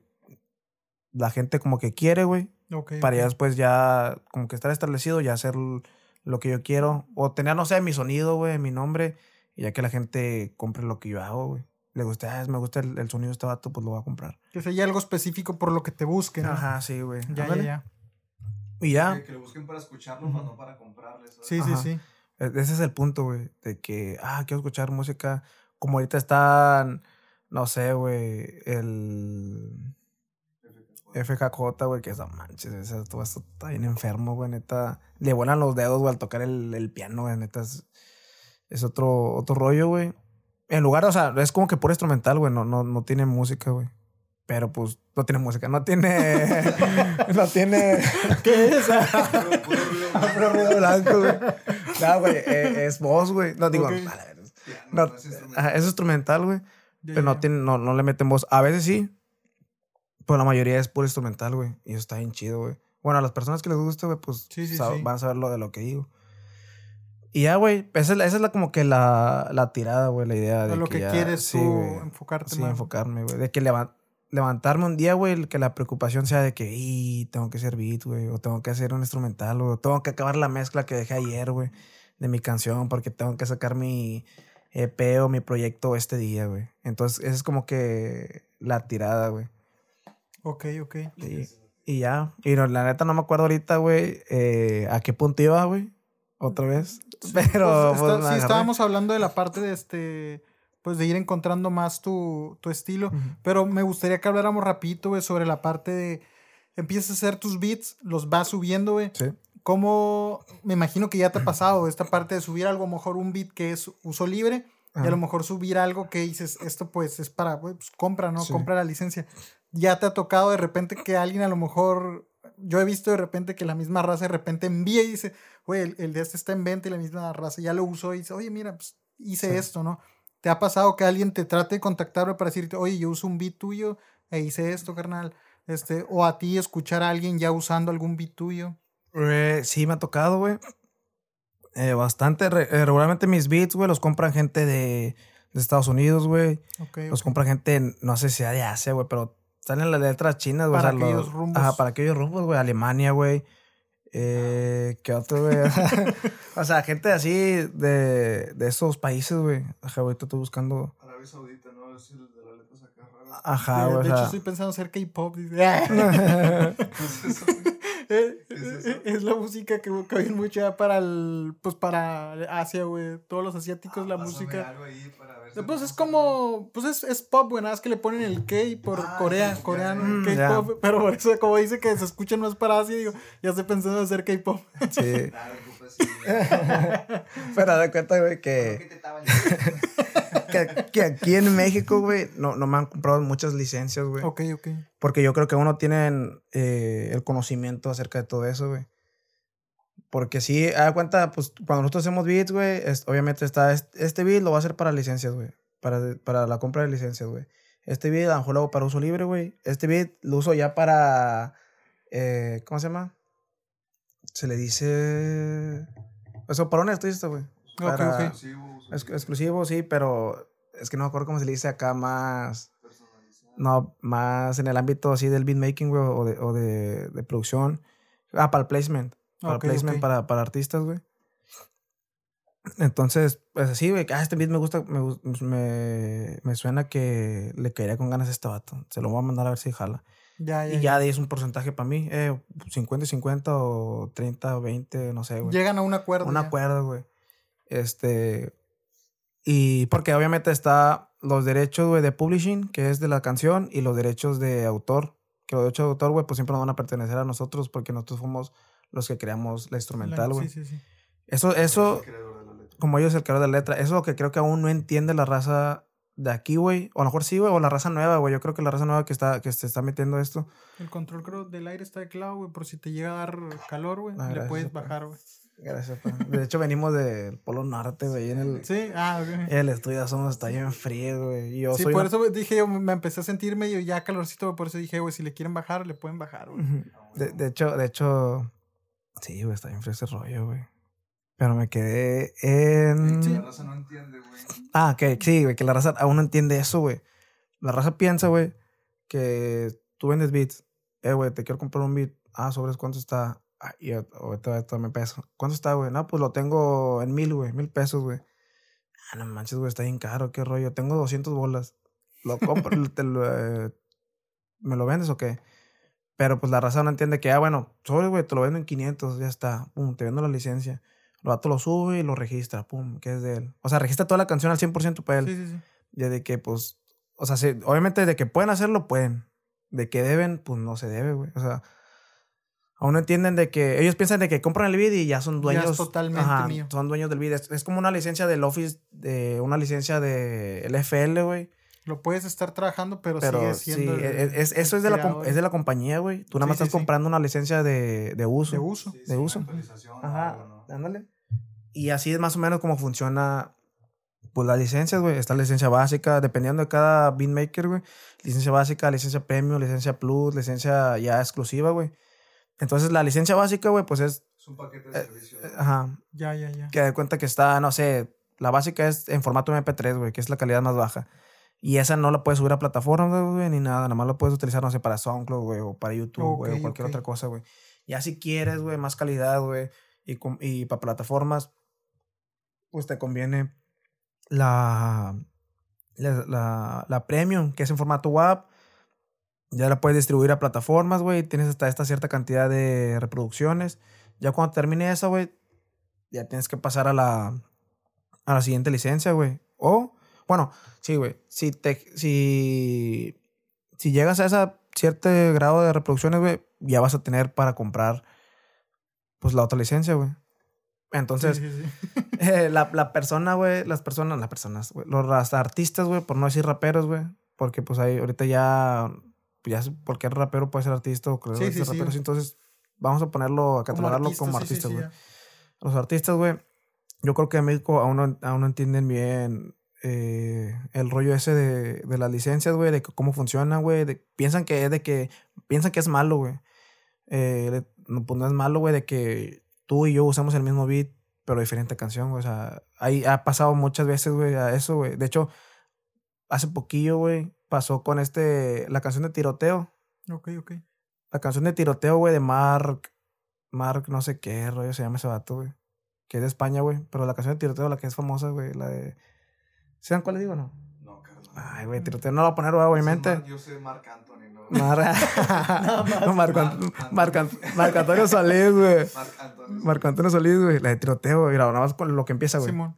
la gente como que quiere, güey. Ok, Para ya después ya como que estar establecido, ya hacer lo que yo quiero. O tener, no sé, mi sonido, güey, mi nombre. Y ya que la gente compre lo que yo hago, güey. Le gusta, ah, me gusta el, el sonido de este vato, pues lo va a comprar. Que sea ya algo específico por lo que te busquen. ¿no? Ajá, sí, güey. Ya, ya, ya. Y ya. Que, que lo busquen para escucharlo, más no para comprarles. ¿sabes? Sí, sí, Ajá. sí. E- Ese es el punto, güey. De que, ah, quiero escuchar música. Como ahorita están, no sé, güey, el FKJ, güey, que es, no manches, ese, todo esto está bien enfermo, güey, neta. Le vuelan los dedos, güey, al tocar el, el piano, güey, neta. Es, es otro, otro rollo, güey. En lugar, o sea, es como que puro instrumental, güey, no, no, no tiene música, güey. Pero pues no tiene música, no tiene. no tiene. ¿Qué es? Puro- ruido blanco. Güey. No, güey, eh, es voz, güey. No digo, Ok. a la verga. Piano, No, no es instrumental. güey. Pero no, tiene, no, no le meten voz. A veces sí. Pero la mayoría es puro instrumental, güey. Y eso está bien chido, güey. Bueno, a las personas que les gusta, güey, pues Sí, sí, sí. van a saber lo de lo que digo. Y ya, güey, esa es, la- esa es la, como que la, la tirada, güey, la idea de lo que, que ya- quieres sí, tú güey. enfocarte Sí, más. enfocarme, güey. De que levan- levantarme un día, güey, que la preocupación sea de que, "Y, tengo que hacer beat, güey, o tengo que hacer un instrumental, o tengo que acabar la mezcla que dejé ayer, güey, de mi canción, porque tengo que sacar mi EP o mi proyecto este día, güey. Entonces, esa es como que la tirada, güey. Ok, ok. Y, y ya. Y no, la neta no me acuerdo ahorita, güey, eh, a qué punto iba, güey. Otra vez. Pero, Pues, pues, está- sí, estábamos hablando de la parte de este, pues de ir encontrando más tu, tu estilo, pero me gustaría que habláramos rapidito, güey, sobre la parte de, empiezas a hacer tus beats, los vas subiendo, güey. Sí. ¿Cómo, me imagino que ya te ha pasado esta parte de subir algo, a lo mejor un beat que es uso libre, y a lo mejor subir algo que dices, esto pues es para, pues compra, ¿no? Sí. Compra la licencia. Ya te ha tocado de repente que alguien a lo mejor, yo he visto de repente que la misma raza de repente envía y dice, güey, el, el de este está en venta y la misma raza ya lo usó y dice, oye, mira, pues hice Sí. esto, ¿no? ¿Te ha pasado que alguien te trate de contactar para decirte, oye, yo uso un beat tuyo e hice esto, carnal? Este, o a ti escuchar a alguien ya usando algún beat tuyo. Eh, sí, me ha tocado, güey. Eh, bastante. Eh, regularmente mis beats, güey, los compran gente de, de Estados Unidos, güey. Los ok. compran gente, no sé si sea de Asia, güey, pero salen las letras chinas, güey. Para o sea, aquellos los- rumbos. Ajá, para aquellos rumbos, güey. Alemania, güey. Eh, ¿Qué otro, güey? o sea, gente así de, de esos países, güey. Ajá, ahorita estoy buscando. Arabia Saudita, ¿no? Es el de las letras Ajá, de, güey. de o hecho, sea, estoy pensando hacer K-pop. es la música que, que oyen mucho ya para el, pues para Asia, güey. Todos los asiáticos, la Ah, Pásame música. algo ahí para ver si Pues es como, pues es, es pop, güey, nada más que le ponen el K por Ah, Corea, sí, coreano, K-pop, pero por eso como dice que se escuchan más para Asia, digo, ya estoy pensando en hacer K-pop. sí. Claro, pues, sí. Pero da cuenta, güey, ¿Qué que, te que, que aquí en México, güey, no, no me han comprado muchas licencias, güey. Ok, ok. Porque yo creo que aún no tienen eh, el conocimiento acerca de todo eso, güey. Porque sí, da cuenta, pues cuando nosotros hacemos beats, güey, es- obviamente está, este, este beat lo va a hacer para licencias, güey. Para, para la compra de licencias, güey. Este beat a lo mejor lo hago para uso libre, güey. Este beat lo uso ya para, eh, ¿cómo se llama? Se le dice... Eso, para un artista, güey. Ok, Para- ok. Ex- exclusivo, sí, pero es que no me acuerdo cómo se le dice acá más... No, más en el ámbito así del beatmaking, güey, o de, o de, de producción. Ah, para el placement. Para el placement para, para artistas, güey. Entonces, pues así, güey, ah, este beat me gusta, me, me, me suena que le caería con ganas a este vato. Se lo voy a mandar a ver si jala. Ya, ya. Y ya de ahí es un porcentaje para mí. Eh, 50 y 50 o 30 o 20, no sé, güey. Llegan a un acuerdo. Un ya. acuerdo, güey. Este. Y porque obviamente está los derechos, güey, de publishing, que es de la canción, y los derechos de autor. Que los derechos de autor, güey, pues siempre nos van a pertenecer a nosotros porque nosotros fuimos los que creamos la instrumental, güey. Sí, sí, sí. Eso, eso, como ellos, el creador de la letra, eso es lo que creo que aún no entiende la raza de aquí, güey. O a lo mejor sí, güey, o la raza nueva, güey. Yo creo que la raza nueva que está, que se está metiendo esto. El control creo del aire está de clavo, güey, por si te llega a dar calor, güey, Ah, le gracias, puedes bajar, güey. Gracias, pa. De hecho, venimos del Polo Norte, güey. En el, Sí, ah, ok. el estudio somos está bien frío, güey. Y yo Sí, soy por una- eso dije yo, me empecé a sentir medio ya calorcito, güey, por eso dije, güey, si le quieren bajar, le pueden bajar, güey. De, de hecho, de hecho, sí, güey, está bien frío ese rollo, güey. Pero me quedé en... La raza no entiende, güey. Ah, que sí, güey, que la raza aún no entiende eso, güey. La raza piensa, güey, que tú vendes beats. Eh, güey, te quiero comprar un beat. Ah, ¿sobres cuánto está? Ah, y ahorita ahorita me peso. ¿Cuánto está, güey? No, pues lo tengo en mil, güey, mil pesos, güey. Ah, no manches, güey, está bien caro, qué rollo. Tengo 200 bolas. Lo compro, te lo, eh, ¿me lo vendes o qué? Pero pues la raza no entiende que, ah, bueno, sobre, güey, te lo vendo en 500, ya está. Pum, te vendo la licencia. El vato lo sube y lo registra, pum, que es de él. O sea, registra toda la canción al 100% para él. Sí, sí, sí. Ya de que, pues, o sea, sí, obviamente de que pueden hacerlo, pueden. De que deben, pues no se debe, güey. O sea, aún no entienden de que ellos piensan de que compran el beat y ya son Ya dueños. es totalmente mío. Son dueños del beat. Es, es como una licencia del Office, de una licencia de FL, güey. Lo puedes estar trabajando, pero, Pero sigue sí, siendo. el- es, es- eso es de, la, es de la compañía, güey. Tú nada Sí, más sí, estás sí. comprando una licencia de, de uso. de uso. Sí, de sí, uso. Ajá, algo, ¿no? ándale. Y así es más o menos como funciona pues las licencias, güey. Está la licencia básica, dependiendo de cada beatmaker, güey. Licencia básica, licencia premium, licencia plus, licencia ya exclusiva, güey. Entonces la licencia básica, güey, pues es, Es un paquete de Eh, servicio. eh, ajá, Ya, ya, ya. que de cuenta que está, no sé, la básica es en formato MP3, güey, que es la calidad más baja. Y esa no la puedes subir a plataformas, güey, ni nada. Nada más la puedes utilizar, no sé, para SoundCloud, güey, o para YouTube, güey, o cualquier otra cosa, güey. Ya si quieres, güey, más calidad, güey, y, y para plataformas, pues te conviene la, la, la, la Premium, que es en formato WAP. Ya la puedes distribuir a plataformas, güey. Tienes hasta esta cierta cantidad de reproducciones. Ya cuando termine esa, güey, ya tienes que pasar a la, a la siguiente licencia, güey. O, bueno, sí, güey. Si, te, si, si llegas a ese cierto grado de reproducciones, güey, ya vas a tener para comprar, pues, la otra licencia, güey. Entonces, Sí, sí, sí. eh, la, la persona, güey, las personas, las personas, güey, los artistas, güey, por no decir raperos, güey, porque pues ahí ahorita ya, ya cualquier rapero puede ser artista o creador Sí, sí, ser sí, entonces vamos a ponerlo, a catalogarlo artista, como artistas, güey. Los artistas, güey, yo creo que en México aún no, aún no entienden bien eh, el rollo ese de, de las licencias, güey, de cómo funciona, güey, piensan que es de que, piensan que es malo, güey. Eh, no, pues no es malo, güey, de que tú y yo usamos el mismo beat, pero diferente canción, güey. O sea, ahí ha pasado muchas veces, güey, a eso, güey. De hecho, hace poquillo, güey, pasó con este, la canción de tiroteo. Ok, ok. La canción de tiroteo, güey, de Mark, Mark no sé qué rollo se llama ese vato, güey. Que es de España, güey. Pero la canción de tiroteo, la que es famosa, güey, la de... ¿Saben cuál les digo o no? No, Carlos. Ay, güey, tiroteo no lo voy a poner, güey, obviamente. Yo soy Marc Anthony, ¿no? Mar... no, Marco, Ant- Marco, Ant- Marco Antonio Solís, güey. Marco Antonio Solís, güey. La de tiroteo, güey. Mira, nada más con lo que empieza, güey. Simón.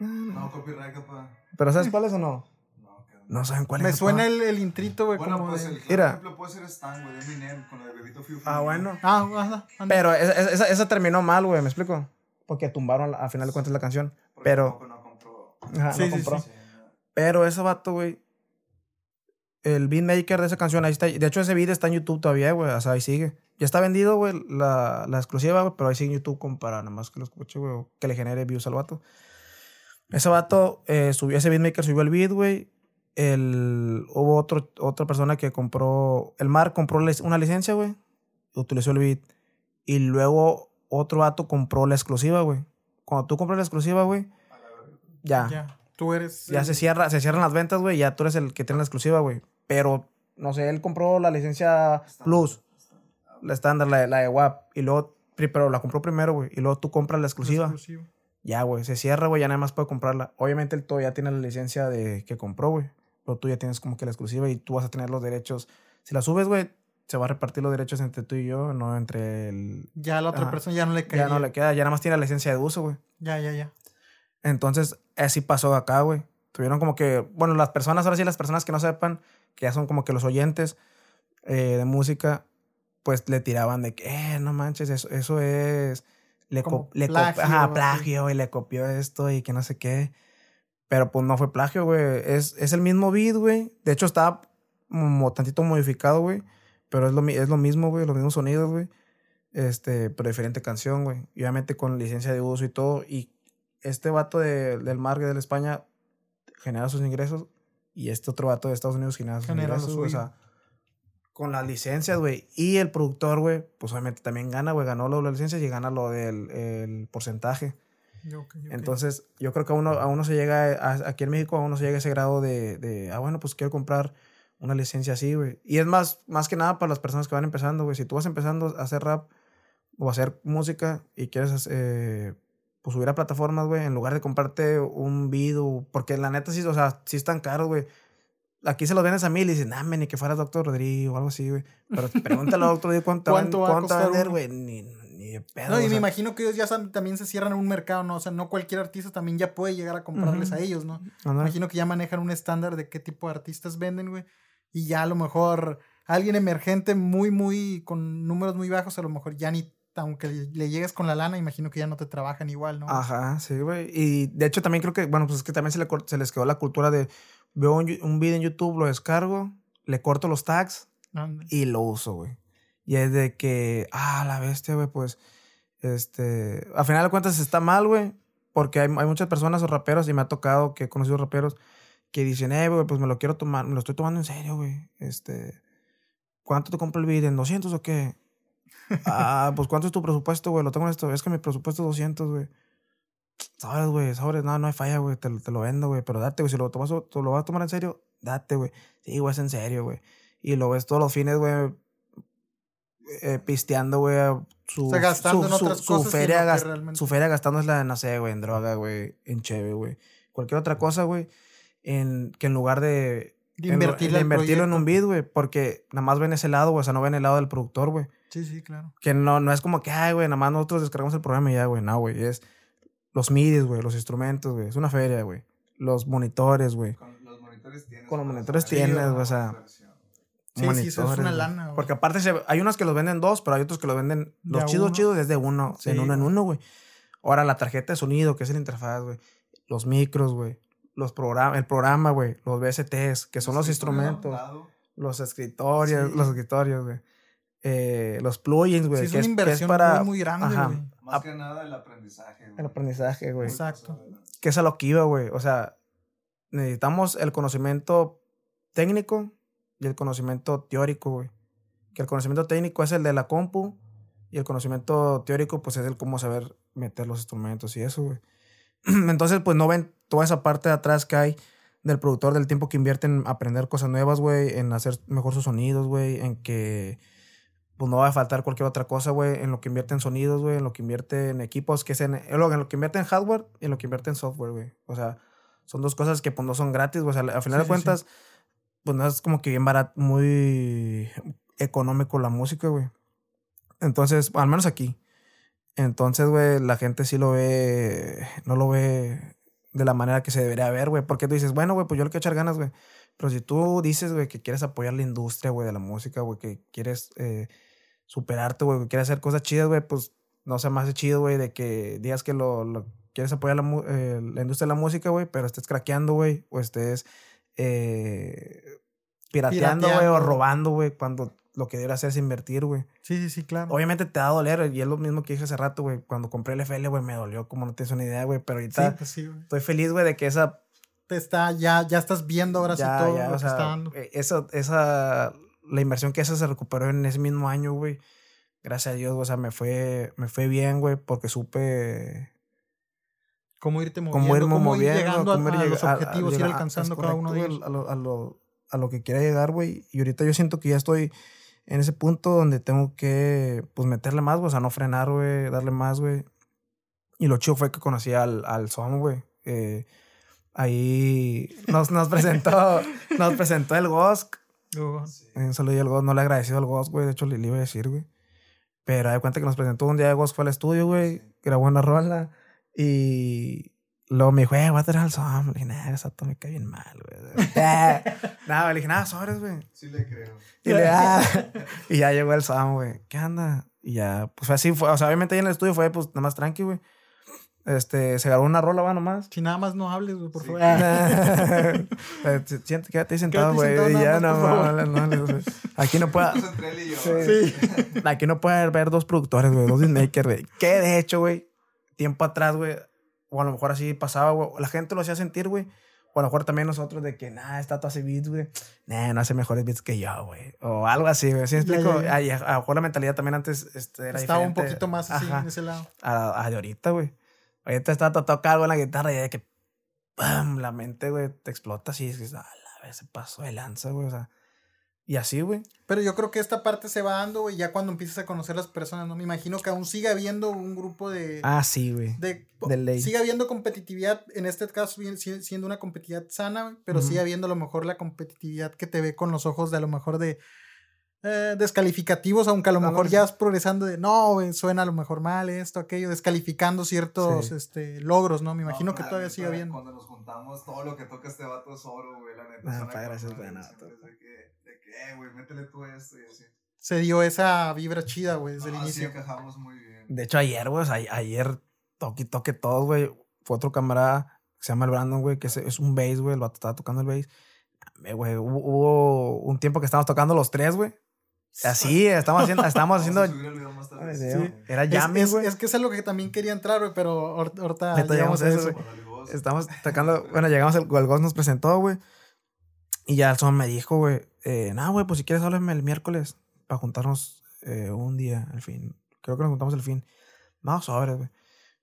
No, copyright, capaz. ¿Pero sabes cuál es o no? No, No saben cuál Me es. suena el, el intrito, güey, Bueno, como pues de- el claro Mira. ejemplo puede ser Stan, güey, de Eminem, con lo de Bebito Fiu. Ah, bueno. Ah, anda, anda. Pero esa, esa- esa, terminó mal, güey, ¿me explico? Porque tumbaron a final de cuentas la canción. Porque Pero, no compró. ajá, Sí, no sí, compró. sí. Sí. Pero ese vato, güey. El beatmaker de esa canción, ahí está. De hecho, ese beat está en YouTube todavía, güey. O sea, ahí sigue. Ya está vendido, güey, la, la exclusiva, güey. Pero ahí sigue en YouTube como para nada más que lo escuche, güey. O que le genere views al vato. Ese vato eh, subió, ese beatmaker subió el beat, güey. El, hubo otro, otra persona que compró. El Mar compró una licencia, güey. Utilizó el beat. Y luego otro vato compró la exclusiva, güey. Cuando tú compras la exclusiva, güey, la ya. Ya. Tú eres. Ya el- se cierra, se cierran las ventas, güey. Ya tú eres el que tiene la exclusiva, güey. Pero, no sé, él compró la licencia Plus, la estándar, la, de- la de WAP. Y luego, pero la compró primero, güey. Y luego tú compras la exclusiva. exclusivo. Ya, güey. Se cierra, güey. Ya nada más puede comprarla. Obviamente él todavía tiene la licencia de que compró, güey. Pero tú ya tienes como que la exclusiva y tú vas a tener los derechos. Si la subes, güey, se va a repartir los derechos entre tú y yo, no entre el. Ya la otra Ajá. persona ya no le cae. Ya no le queda, ya nada más tiene la licencia de uso, güey. Ya, ya, ya. Entonces, así pasó acá, güey. Tuvieron como que, bueno, las personas, ahora sí, las personas que no sepan, que ya son como que los oyentes eh, de música, pues le tiraban de que, eh, no manches, eso, eso es. Le, co- le plagio, ajá, plagio, y le copió esto y que no sé qué. Pero pues no fue plagio, güey. Es, es el mismo beat, güey. De hecho, está como tantito modificado, güey. Pero es lo, es lo mismo, güey. Los mismos sonidos, güey. Este, pero diferente canción, güey. Y obviamente con licencia de uso y todo. Y este vato de- del Margue de la España genera sus ingresos. Y este otro vato de Estados Unidos genera sus Genera ingresos. güey. O sea, con las licencias, güey. Y el productor, güey, pues obviamente también gana, güey. Ganó lo de las licencias y gana lo del el porcentaje. Entonces, yo creo que a uno, a uno se llega, a- aquí en México, a uno se llega a ese grado de, de, ah, bueno, pues quiero comprar una licencia así, güey. Y es más, más que nada para las personas que van empezando, güey. Si tú vas empezando a hacer rap o a hacer música y quieres, eh, pues subir a plataformas, güey, en lugar de comprarte un video, porque la neta sí, o sea, sí están caros, güey. Aquí se los vendes a mil y dicen, dame, ni que fueras Doctor Rodrigo o algo así, güey. Pero pregúntale al Doctor Rodrigo cuánto, ¿Cuánto va a cuánto va a vender, güey. Ni, ni de pedo. No, y me sea. imagino que ellos ya también se cierran en un mercado, ¿no? O sea, no cualquier artista también ya puede llegar a comprarles a ellos, ¿no? Me imagino que ya manejan un estándar de qué tipo de artistas venden, güey. Y ya a lo mejor alguien emergente muy, muy, con números muy bajos, a lo mejor ya ni, aunque le llegues con la lana, imagino que ya no te trabajan igual, ¿no? Ajá, sí, güey. Y de hecho también creo que, bueno, pues es que también se, le se les quedó la cultura de, veo un, un video en YouTube, lo descargo, le corto los tags y lo uso, güey. Y es de que, ah, la bestia, güey, pues, este, a final de cuentas está mal, güey, porque hay, hay muchas personas o raperos, y me ha tocado que he conocido raperos que dicen, eh, güey, pues me lo quiero tomar, me lo estoy tomando en serio, güey. Este, ¿cuánto te compro el video? ¿En 200 o qué? ah, pues ¿cuánto es tu presupuesto, güey? Lo tengo en esto. Es que mi presupuesto es 200, güey. Sabes, güey, sabes, no, no hay falla, güey, te, te lo vendo, güey, pero date, güey, si lo, tomas, te lo vas a tomar en serio, date, güey. Sí, güey, es en serio, güey. Y lo ves todos los fines, güey, eh, pisteando, güey, a su, O sea, gastando su, en su- otras su cosas feria, lo que gas- realmente- su feria gastándosela, no sé, güey, en droga, güey, en cheve, güey. Cualquier otra cosa, güey, en, que en lugar de... En invertirlo en un beat, güey, porque nada más ven ese lado, güey, o sea, no ven el lado del productor, güey. Sí, sí, claro. Que no, no es como que, ay, güey, nada más nosotros descargamos el programa y ya, güey. No, güey. Es los MIDIs, güey, los instrumentos, güey. Es una feria, güey. Los monitores, güey. Con los monitores tienes. Con los monitores tienes, o sea. Sí, sí, eso es Monitores, una lana, güey. Porque aparte se- hay unos que los venden dos, pero hay otros que los venden. Los chidos, uno. chidos es de uno. Sí, en uno en güey. uno, güey. Ahora la tarjeta de sonido, que es la interfaz, güey. Los micros, güey. Los programas, el programa, güey. Los VSTs, que son los instrumentos. adaptado, Los escritorios, Sí. los escritorios, güey. Eh, los plugins, güey. Sí, es que una que inversión para muy, muy grande, güey. Más ap- que nada el aprendizaje. güey. el aprendizaje, güey. Exacto. que es a lo que iba, güey. O sea, necesitamos el conocimiento técnico y el conocimiento teórico, güey. Que el conocimiento técnico es el de la compu y el conocimiento teórico, pues es el cómo saber meter los instrumentos y eso, güey. Entonces, pues no ven toda esa parte de atrás que hay del productor, del tiempo que invierte en aprender cosas nuevas, güey, en hacer mejor sus sonidos, güey, en que pues no va a faltar cualquier otra cosa, güey, en lo que invierte en sonidos, güey, en lo que invierte en equipos, que es en, en lo, en lo que invierte en hardware y en lo que invierte en software, güey. O sea, Son dos cosas que pues no son gratis, güey. O sea, al final de cuentas, pues no es como que bien barato, muy económico la música, güey. Entonces, al menos aquí. Entonces, güey, la gente sí lo ve, no lo ve de la manera que se debería ver, güey. Porque tú dices, bueno, güey, pues yo le quiero echar ganas, güey. Pero si tú dices, güey, que quieres apoyar la industria, güey, de la música, güey, que quieres eh, superarte, güey, que quieres hacer cosas chidas, güey, pues no sea más chido, güey, de que digas que lo, lo quieres apoyar la, eh, la, industria de la música, güey, pero estés craqueando, güey, o estés eh, pirateando, güey, o robando, güey, cuando lo que debería hacer es invertir, güey. Sí, sí, sí, claro. Obviamente te va a doler, y es lo mismo que dije hace rato, güey. Cuando compré el FL, güey, me dolió como no tienes una idea, güey. Pero ahorita pues estoy feliz, güey, de que esa. Te está, ya, ya estás viendo ahora sí todo lo que está dando. Eh, esa, esa, la inversión que esa se recuperó en ese mismo año, güey. Gracias a Dios, o sea, me fue, me fue bien, güey, porque supe cómo irte moviendo, cómo, irme cómo ir llegando a, los objetivos, ir alcanzando cada uno de ellos. A lo, a lo, a lo que quiera llegar, güey. Y ahorita yo siento que ya estoy en ese punto donde tengo que, pues, meterle más, güey, o sea, no frenar, güey, darle más, güey. Y lo chido fue que conocí al, al Som, güey. Eh, ahí nos, nos presentó, nos presentó el Gosk. Un saludo al no le agradeció al Gosk, güey, de hecho le, iba a decir, güey. Pero hay cuenta que nos presentó un día de fue al estudio, güey, grabó una rola. Y Luego me dijo, eh, voy a traer al som. Le dije, nah, exacto me cae bien mal, güey. nada, le dije, nada, sobres, güey. Sí le creo. Y, le, ah, y ya llegó el som, güey. ¿Qué anda? Y ya, pues fue así, fue, o sea, obviamente ahí en el estudio fue, pues, nada más tranqui, güey. Este, se grabó una rola, va, nomás. Si nada más no hables, güey, por favor. Siente, quédate ahí sentado, güey. Y ya, no, no, no, no, Aquí no puede. Sí. Aquí no puede haber dos productores, güey, dos beatmakers, güey. Que de hecho, güey, tiempo atrás, güey, o a lo mejor así pasaba, güey. La gente lo hacía sentir, güey. O a lo mejor también nosotros de que, nah, esta hace beats, güey. Nah, no hace mejores beats que yo, güey. O algo así, güey. ¿Sí me explico? a lo mejor la mentalidad también antes este, era Estaba un poquito más así en ese lado. A, a de ahorita, güey. Ahorita está tocando algo en la guitarra y de que, ¡pam! La mente, güey, te explota así. Y dices, a la vez se pasó de lanza, güey. O sea, y así, güey. Pero yo creo que esta parte se va dando, güey, ya cuando empiezas a conocer las personas, ¿no? Me imagino que aún sigue habiendo un grupo de... Ah, sí, güey. De, ley. Sigue habiendo competitividad, en este caso siendo una competitividad sana, pero sigue habiendo a lo mejor la competitividad que te ve con los ojos de a lo mejor de... Eh, descalificativos, aunque a lo mejor ya es progresando de no, güey, suena a lo mejor mal esto, aquello, descalificando ciertos este, logros, ¿no? Me imagino que todavía sigue habiendo. Cuando nos juntamos, todo lo que toca este vato es oro, güey, la neta. Ah, gracias, güey, eh, güey, métele tú esto y así. Se dio esa vibra chida, güey, desde el inicio. Sí, encajamos muy bien. De hecho, ayer, güey, ayer toque toque todos, güey. Fue otro camarada que se llama el Brandon, güey, que es, es un bass, güey. El vato estaba tocando el bass. Güey, hubo, hubo, un tiempo que estábamos tocando los tres, güey. Así, estamos haciendo. Estamos haciendo sí. Era güey. Es, es, que es algo que también quería entrar, güey, pero ahorita llegamos a eso, güey. Estamos tocando. Bueno, llegamos, el, el Ghost nos presentó, güey. Y ya el son me dijo, güey, eh, nada, güey, pues si quieres háblame el miércoles para juntarnos eh, un día, al fin. Creo que nos juntamos el fin. No, sobres, güey.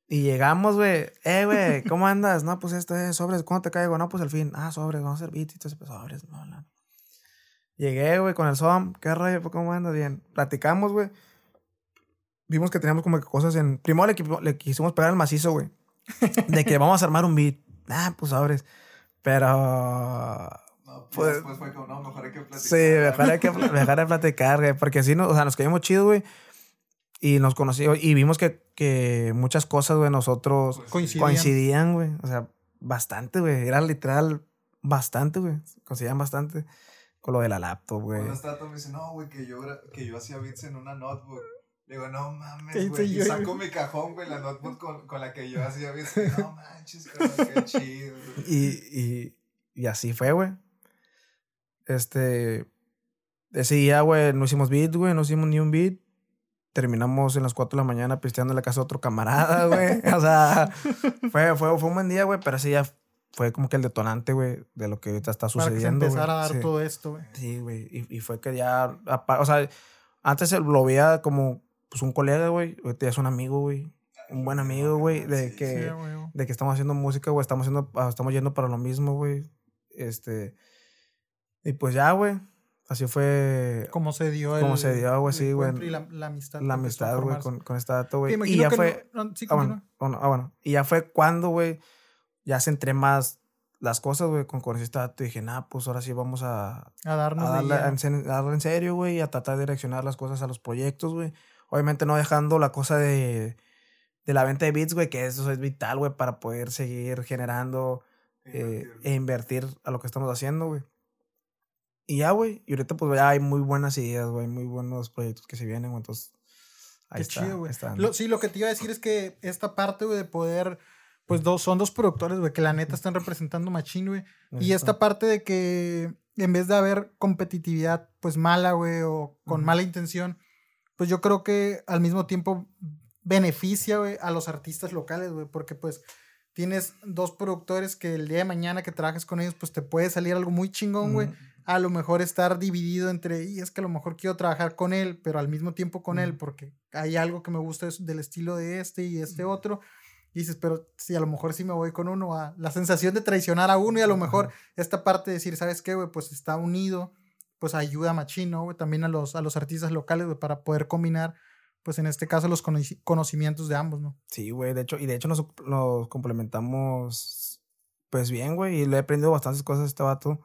Y llegamos, güey. Eh, güey, ¿cómo andas? No, pues esto es sobres. ¿Cuándo te caigo? No, pues el fin. Ah, sobres, vamos a hacer beats y todo pues sobres. No, no. Llegué, güey, con el SOM. ¿Qué rollo? ¿Cómo andas? Bien. Platicamos, güey. Vimos que teníamos como que cosas en. Primero le, le quisimos pegar el macizo, güey. De que vamos a armar un beat. Ah, pues sobres. Pero pues, después fue como, no, mejor hay que platicar. Sí, mejor hay que, mejor platicar, güey. Porque así, no, o sea, nos caímos chido, güey. Y nos conocimos y vimos que, que muchas cosas, güey, nosotros coincidían, güey. O sea, bastante, güey. Era literal bastante, güey. Coincidían bastante con lo de la laptop, güey. Cuando estaba me dice, no, güey, que yo, que yo hacía beats en una notebook. Le digo, no mames, güey. Y saco mi cajón, güey, la notebook con, con la que yo hacía beats. No manches, qué chido. Y, y, y así fue, güey. Este. Ese día, güey, no hicimos beat, güey, no hicimos ni un beat. Terminamos en las 4 de la mañana pisteando en la casa de otro camarada, güey. o sea, fue, fue, fue un buen día, güey, pero ese día fue como que el detonante, güey, de lo que ahorita está sucediendo. Para empezar a dar todo esto, güey. Sí, güey. Y, y, fue que ya. O sea, antes lo veía como pues, un colega, güey. Ahorita ya es un amigo, güey. Un buen amigo, güey. De que, de que estamos haciendo música, güey. Estamos, haciendo, estamos yendo para lo mismo, güey. Este. Y pues ya, güey. Así fue. Como se dio Como se dio, güey, sí, güey. Y la, la, amistad. La amistad, güey, con, con esta dato, güey. Y ya fue. No, sí, ah, bueno, ah, bueno. Y ya fue cuando, güey, ya centré más las cosas, güey, con Corecista, te dije, nah, pues ahora sí vamos a, a darnos a darle, en, serio, güey, a tratar de direccionar las cosas a los proyectos, güey. Obviamente no dejando la cosa de, de la venta de bits, güey, que eso es vital, güey, para poder seguir generando eh, e invertir a lo que estamos haciendo, güey. Y ya, güey, y ahorita pues ya hay muy buenas ideas, güey, muy buenos proyectos que se vienen, güey, entonces... Ahí Qué chido, güey. sí, lo que te iba a decir es que esta parte, güey, de poder pues dos, son dos productores, güey, que la neta están representando Machine, güey. Y esta parte de que en vez de haber competitividad, pues mala, güey, o con mala intención, pues yo creo que al mismo tiempo beneficia, güey, a los artistas locales, güey, porque pues tienes dos productores que el día de mañana que trabajes con ellos, pues te puede salir algo muy chingón, güey. A lo mejor estar dividido entre, y es que a lo mejor quiero trabajar con él, pero al mismo tiempo con él, porque hay algo que me gusta del estilo de este y este otro dices, pero si a lo mejor sí me voy con uno, a la sensación de traicionar a uno y a lo mejor esta parte de decir, ¿sabes qué, güey? Pues está unido, pues ayuda a Machín, ¿no? Güey? También a los, a los artistas locales, güey, para poder combinar, pues en este caso, los conocimientos de ambos, ¿no? Sí, güey, de hecho, y de hecho nos, nos complementamos, pues bien, güey, y le he aprendido bastantes cosas a este vato.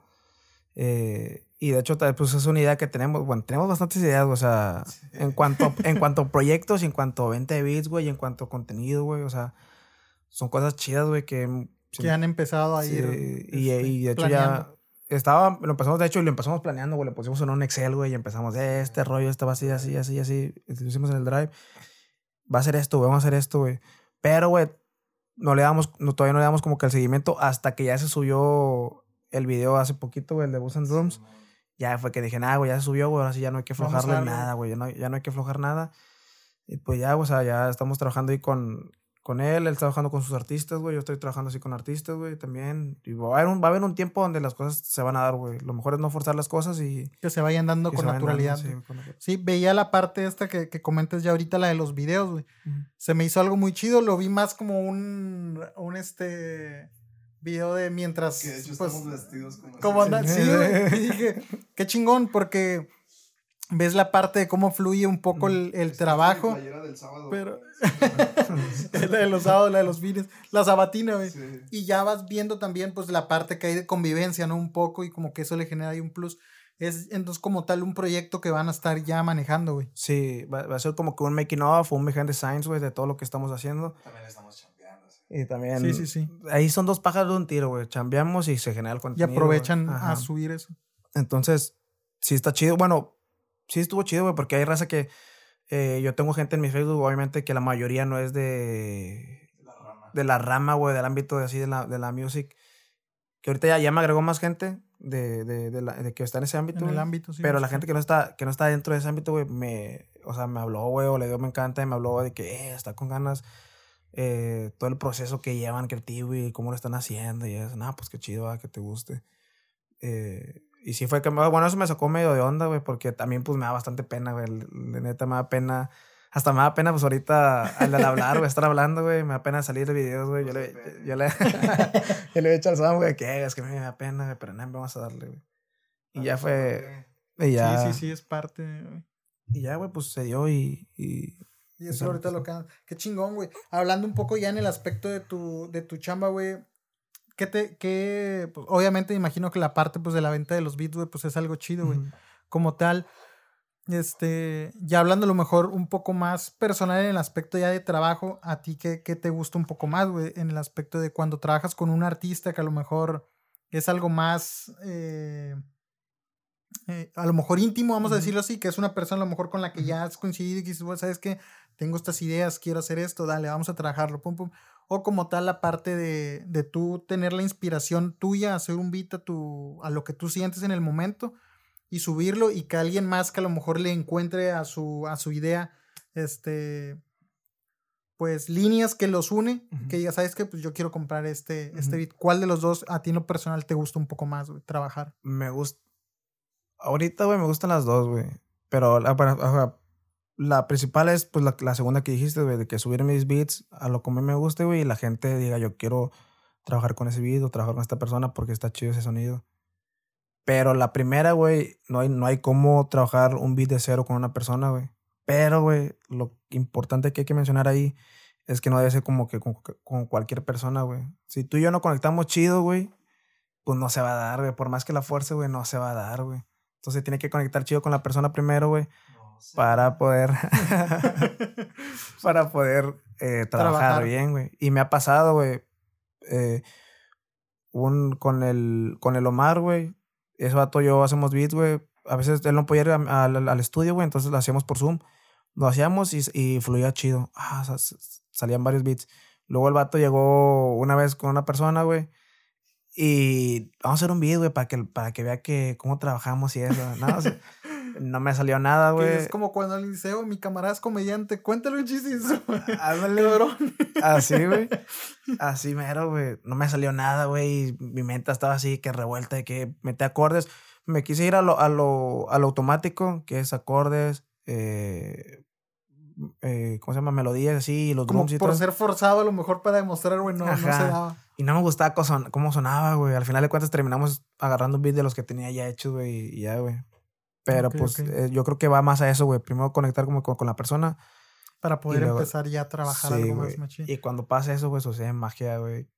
Eh, y de hecho, pues es una idea que tenemos, bueno, tenemos bastantes ideas, o sea, en cuanto, en cuanto a proyectos, en cuanto a venta de beats, güey, y en cuanto a contenido, güey, o sea, son cosas chidas, güey, que... Que han empezado a ir. y, este, y, de hecho ya estaba, lo empezamos, de hecho, y lo empezamos planeando, güey, le pusimos en un Excel, güey, y empezamos, eh, este rollo, va así, así, así, así, lo hicimos en el Drive. Va a ser esto, güey, vamos a hacer esto, güey. Pero, güey, no le damos, no, todavía no le damos como que el seguimiento hasta que ya se subió el video hace poquito, güey, el de Bus and Drums. Ya fue que dije, nada, güey, ya se subió, güey, ahora sí ya no hay que aflojarle nada, güey, ya no, ya no hay que aflojar nada. Y pues ya, o sea, ya estamos trabajando ahí con, con él, él está trabajando con sus artistas, güey. Yo estoy trabajando así con artistas, güey, también. Y va a, haber un, va a haber un tiempo donde las cosas se van a dar, güey. Lo mejor es no forzar las cosas y... Que se vayan dando con naturalidad. sí, veía la parte esta que, que comentas ya ahorita, la de los videos, güey. Se me hizo algo muy chido. Lo vi más como un, un este video de mientras... Que de hecho pues, estamos vestidos como... Como andan, sí, güey. Y dije, qué chingón, porque ves la parte de cómo fluye un poco el, el trabajo. Del sábado. Pero la de los sábados, la de los fines, la sabatina, güey. Y ya vas viendo también pues la parte que hay de convivencia, ¿no? Un poco y como que eso le genera ahí un plus. Es entonces como tal un proyecto que van a estar ya manejando, güey. Sí, va, a ser como que un making of, un behind the science, güey, de todo lo que estamos haciendo. También estamos chambeando. Y también. Sí, sí, sí. Ahí son dos pájaros de un tiro, güey. Chambeamos y se genera el contenido. Y aprovechan a subir eso. Entonces, sí está chido. Bueno, sí estuvo chido, güey, porque hay raza que eh, yo tengo gente en mi Facebook, obviamente, que la mayoría no es de. La rama. De la rama, güey, del ámbito de así de la, de la music. Que ahorita ya, ya me agregó más gente de, de, de, la, de que está en ese ámbito. En el ámbito, sí. Pero la gente que no está, que no está dentro de ese ámbito, güey, me. O sea, me habló, güey, o le dio me encanta y me habló de que eh, está con ganas. Eh, todo el proceso que llevan creativo y cómo lo están haciendo y eso. Nada, pues qué chido, que te guste. Eh, y sí fue que, bueno, eso me sacó medio de onda, güey, porque también pues me da bastante pena, güey. Neta me da pena. Hasta me da pena, pues ahorita al, hablar, güey, estar hablando, güey, me da pena salir de videos, güey. Yo le, yo, le, yo le he dicho al Sam, güey, que es que me da pena, güey, pero nada, vamos a darle, güey. Y ya fue. Y ya, sí, sí, sí, es parte, güey. Y ya, güey, pues se dio y. Y, y eso ahorita lo que. Qué chingón, güey. Hablando un poco ya en el aspecto de tu, de tu chamba, güey ¿qué te, qué, pues, obviamente imagino que la parte pues de la venta de los beats, güey, pues es algo chido, güey. Como tal, este, ya hablando a lo mejor un poco más personal en el aspecto ya de trabajo, ¿a ti qué, qué te gusta un poco más, güey? En el aspecto de cuando trabajas con un artista que a lo mejor es algo más, eh, eh, a lo mejor íntimo, vamos a decirlo así, que es una persona a lo mejor con la que ya has coincidido y que dices, ¿sabes qué? Tengo estas ideas, quiero hacer esto, dale, vamos a trabajarlo, pum, pum o como tal la parte de, de tú tener la inspiración tuya, hacer un beat a, tu, a lo que tú sientes en el momento y subirlo y que alguien más que a lo mejor le encuentre a su, a su idea, este, pues líneas que los une, que ya sabes que pues yo quiero comprar este, este beat. ¿Cuál de los dos a ti en lo personal te gusta un poco más, güey, trabajar? Me gusta, ahorita, güey, me gustan las dos, güey, pero la, la principal es, pues, la, la segunda que dijiste, güey, de que subir mis beats a lo que me guste, güey, y la gente diga, yo quiero trabajar con ese beat o trabajar con esta persona porque está chido ese sonido. Pero la primera, güey, no hay, no hay cómo trabajar un beat de cero con una persona, güey. Pero, güey, lo importante que hay que mencionar ahí es que no debe ser como que con, con cualquier persona, güey. Si tú y yo no conectamos chido, güey, pues no se va a dar, güey. Por más que la fuerza, güey, no se va a dar, güey. Entonces tiene que conectar chido con la persona primero, güey. Para poder. para poder eh, trabajar, bien, güey. Y me ha pasado, güey. Eh, un, con el, con el Omar, güey. Ese vato yo hacemos beats, güey. A veces él no podía ir al, estudio, güey. Entonces lo hacíamos por Zoom. Lo hacíamos y, y fluía chido. Ah, salían varios beats. Luego el vato llegó una vez con una persona, güey. Y vamos a hacer un video, güey, para que, para que vea que cómo trabajamos y eso. No, no me salió nada, güey. Es como cuando al liceo mi camarada es comediante. Cuéntale un chiste. Háblale, Así, güey. Así mero, güey. No me salió nada, güey. Mi mente estaba así que revuelta de que metí acordes. Me quise ir a lo, a lo, a lo automático, que es acordes, eh, eh, ¿cómo se llama? Melodías así, los Como por ser forzado a lo mejor para demostrar, güey, no, no se daba. Y no me gustaba cómo sonaba, güey. Al final de cuentas terminamos agarrando un beat de los que tenía ya hechos, güey, y ya, güey. Pero pues eh, yo creo que va más a eso, güey. Primero conectar como con, la persona. Para poder empezar ya a trabajar algo más machín. Y cuando pasa eso, pues sucede magia, güey.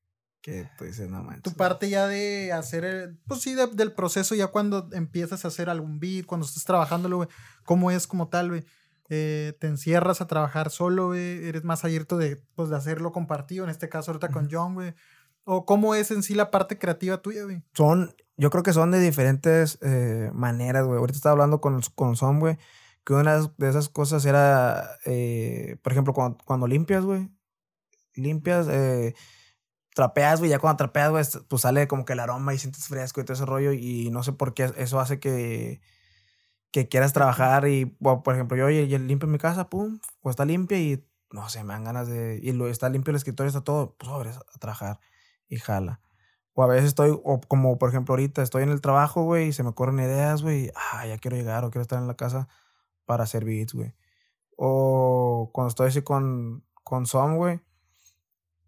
Que tú dices, no manches. Tu parte ya de hacer, el, pues sí, del proceso, ya cuando empiezas a hacer algún beat, cuando estás trabajándolo, güey, ¿cómo es como tal, güey? Eh, te encierras a trabajar solo, güey, eres más abierto de, pues, de hacerlo compartido, en este caso ahorita con John, güey. ¿O cómo es en sí la parte creativa tuya, güey? Son, yo creo que son de diferentes eh, maneras, güey. Ahorita estaba hablando con, con Son, güey, que una de esas cosas era, eh, por ejemplo, cuando, cuando limpias, güey, limpias, trapeas, güey, ya cuando trapeas, güey, pues sale como que el aroma y sientes fresco y todo ese rollo y no sé por qué eso hace que que quieras trabajar y, por ejemplo, yo, oye, limpio mi casa, pum, o está limpia y, no sé, me dan ganas de, y lo, está limpio el escritorio, está todo, pues, sobre, a trabajar y jala. O a veces estoy, o como por ejemplo ahorita, estoy en el trabajo, güey, y se me ocurren ideas, güey, ah, ya quiero llegar o quiero estar en la casa para hacer beats, güey. O cuando estoy así con, con Som, güey,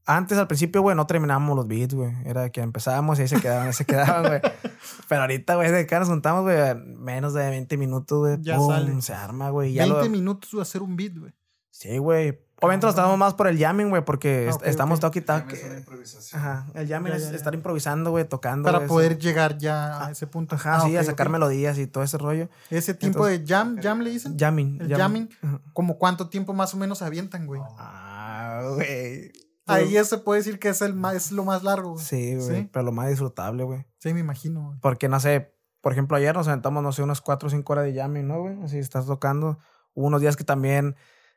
antes, al principio, güey, no terminábamos los beats, güey. Era que empezábamos y ahí se quedaban, ahí se quedaban, güey. Pero ahorita, güey, de que nos juntamos, güey, menos de 20 minutos, güey. Ya sale. Se arma, güey. 20 minutos de hacer un beat, güey. Sí, güey. Obviamente nos estamos más por el jamming, güey, porque ah, estamos okay. toque Ajá. El jamming es estar improvisando, güey, tocando. Para poder llegar ya a ese punto. Ajá, ah, sí, a sacar melodías y todo ese rollo. Ese tiempo de jam, jam le dicen. Jamming. El jamming. ¿Como cuánto tiempo más o menos avientan, güey? Ah, güey. Ahí se puede decir que es, el más, es lo más largo. Sí, güey. Pero lo más disfrutable, güey. Sí, me imagino, güey. Porque, no sé, por ejemplo, ayer nos aventamos, no sé, unas 4 o 5 horas de jamming, ¿no, güey? Así estás tocando. Hubo unos días que también.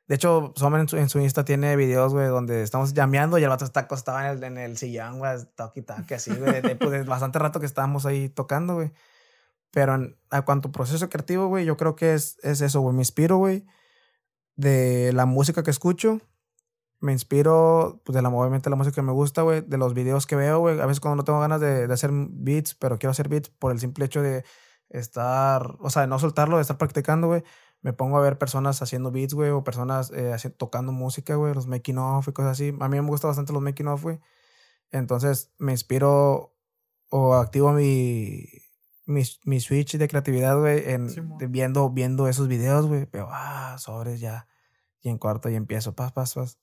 De hecho, Sommer en su, en su Insta tiene videos, güey, donde estamos llameando y el vato está acostado en el, en el sillón, güey, toque que así, güey. De, pues, bastante rato que estábamos ahí tocando, güey. Pero en, a cuanto proceso creativo, güey, yo creo que es, es eso, güey. Me inspiro, güey, de la música que escucho me inspiro, pues, de la, obviamente, la música que me gusta, güey, de los videos que veo, güey. A veces cuando no tengo ganas de, de, hacer beats, pero quiero hacer beats por el simple hecho de estar, o sea, de no soltarlo, de estar practicando, güey. Me pongo a ver personas haciendo beats, güey, o personas eh, tocando música, güey, los making off y cosas así. A mí me gusta bastante los making off, güey. Entonces me inspiro o activo mi, mi, mi switch de creatividad, güey, en viendo, viendo esos videos, güey. Pero, ah, sobres ya. Y en cuarto y empiezo, pas, pas, pas.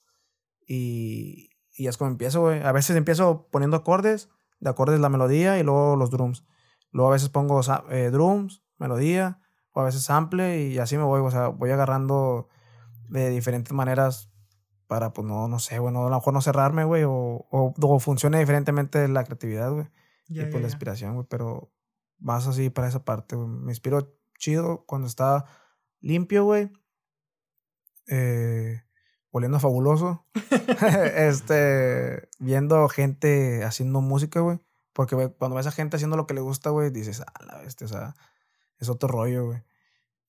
Y, y es como empiezo, güey. A veces empiezo poniendo acordes, de acordes la melodía y luego los drums. Luego a veces pongo eh, drums, melodía, o a veces sample y así me voy, o sea, voy agarrando de diferentes maneras para, pues no, no sé, bueno, a lo mejor no cerrarme, güey, o, o, funcione diferentemente la creatividad, güey. y pues la inspiración, güey, pero más así para esa parte, güey. Me inspiro chido cuando está limpio, güey. Eh, oliendo fabuloso. este, viendo gente haciendo música, güey. Porque cuando ves a gente haciendo lo que le gusta, güey, dices, ah, la bestia, o sea, es otro rollo, güey.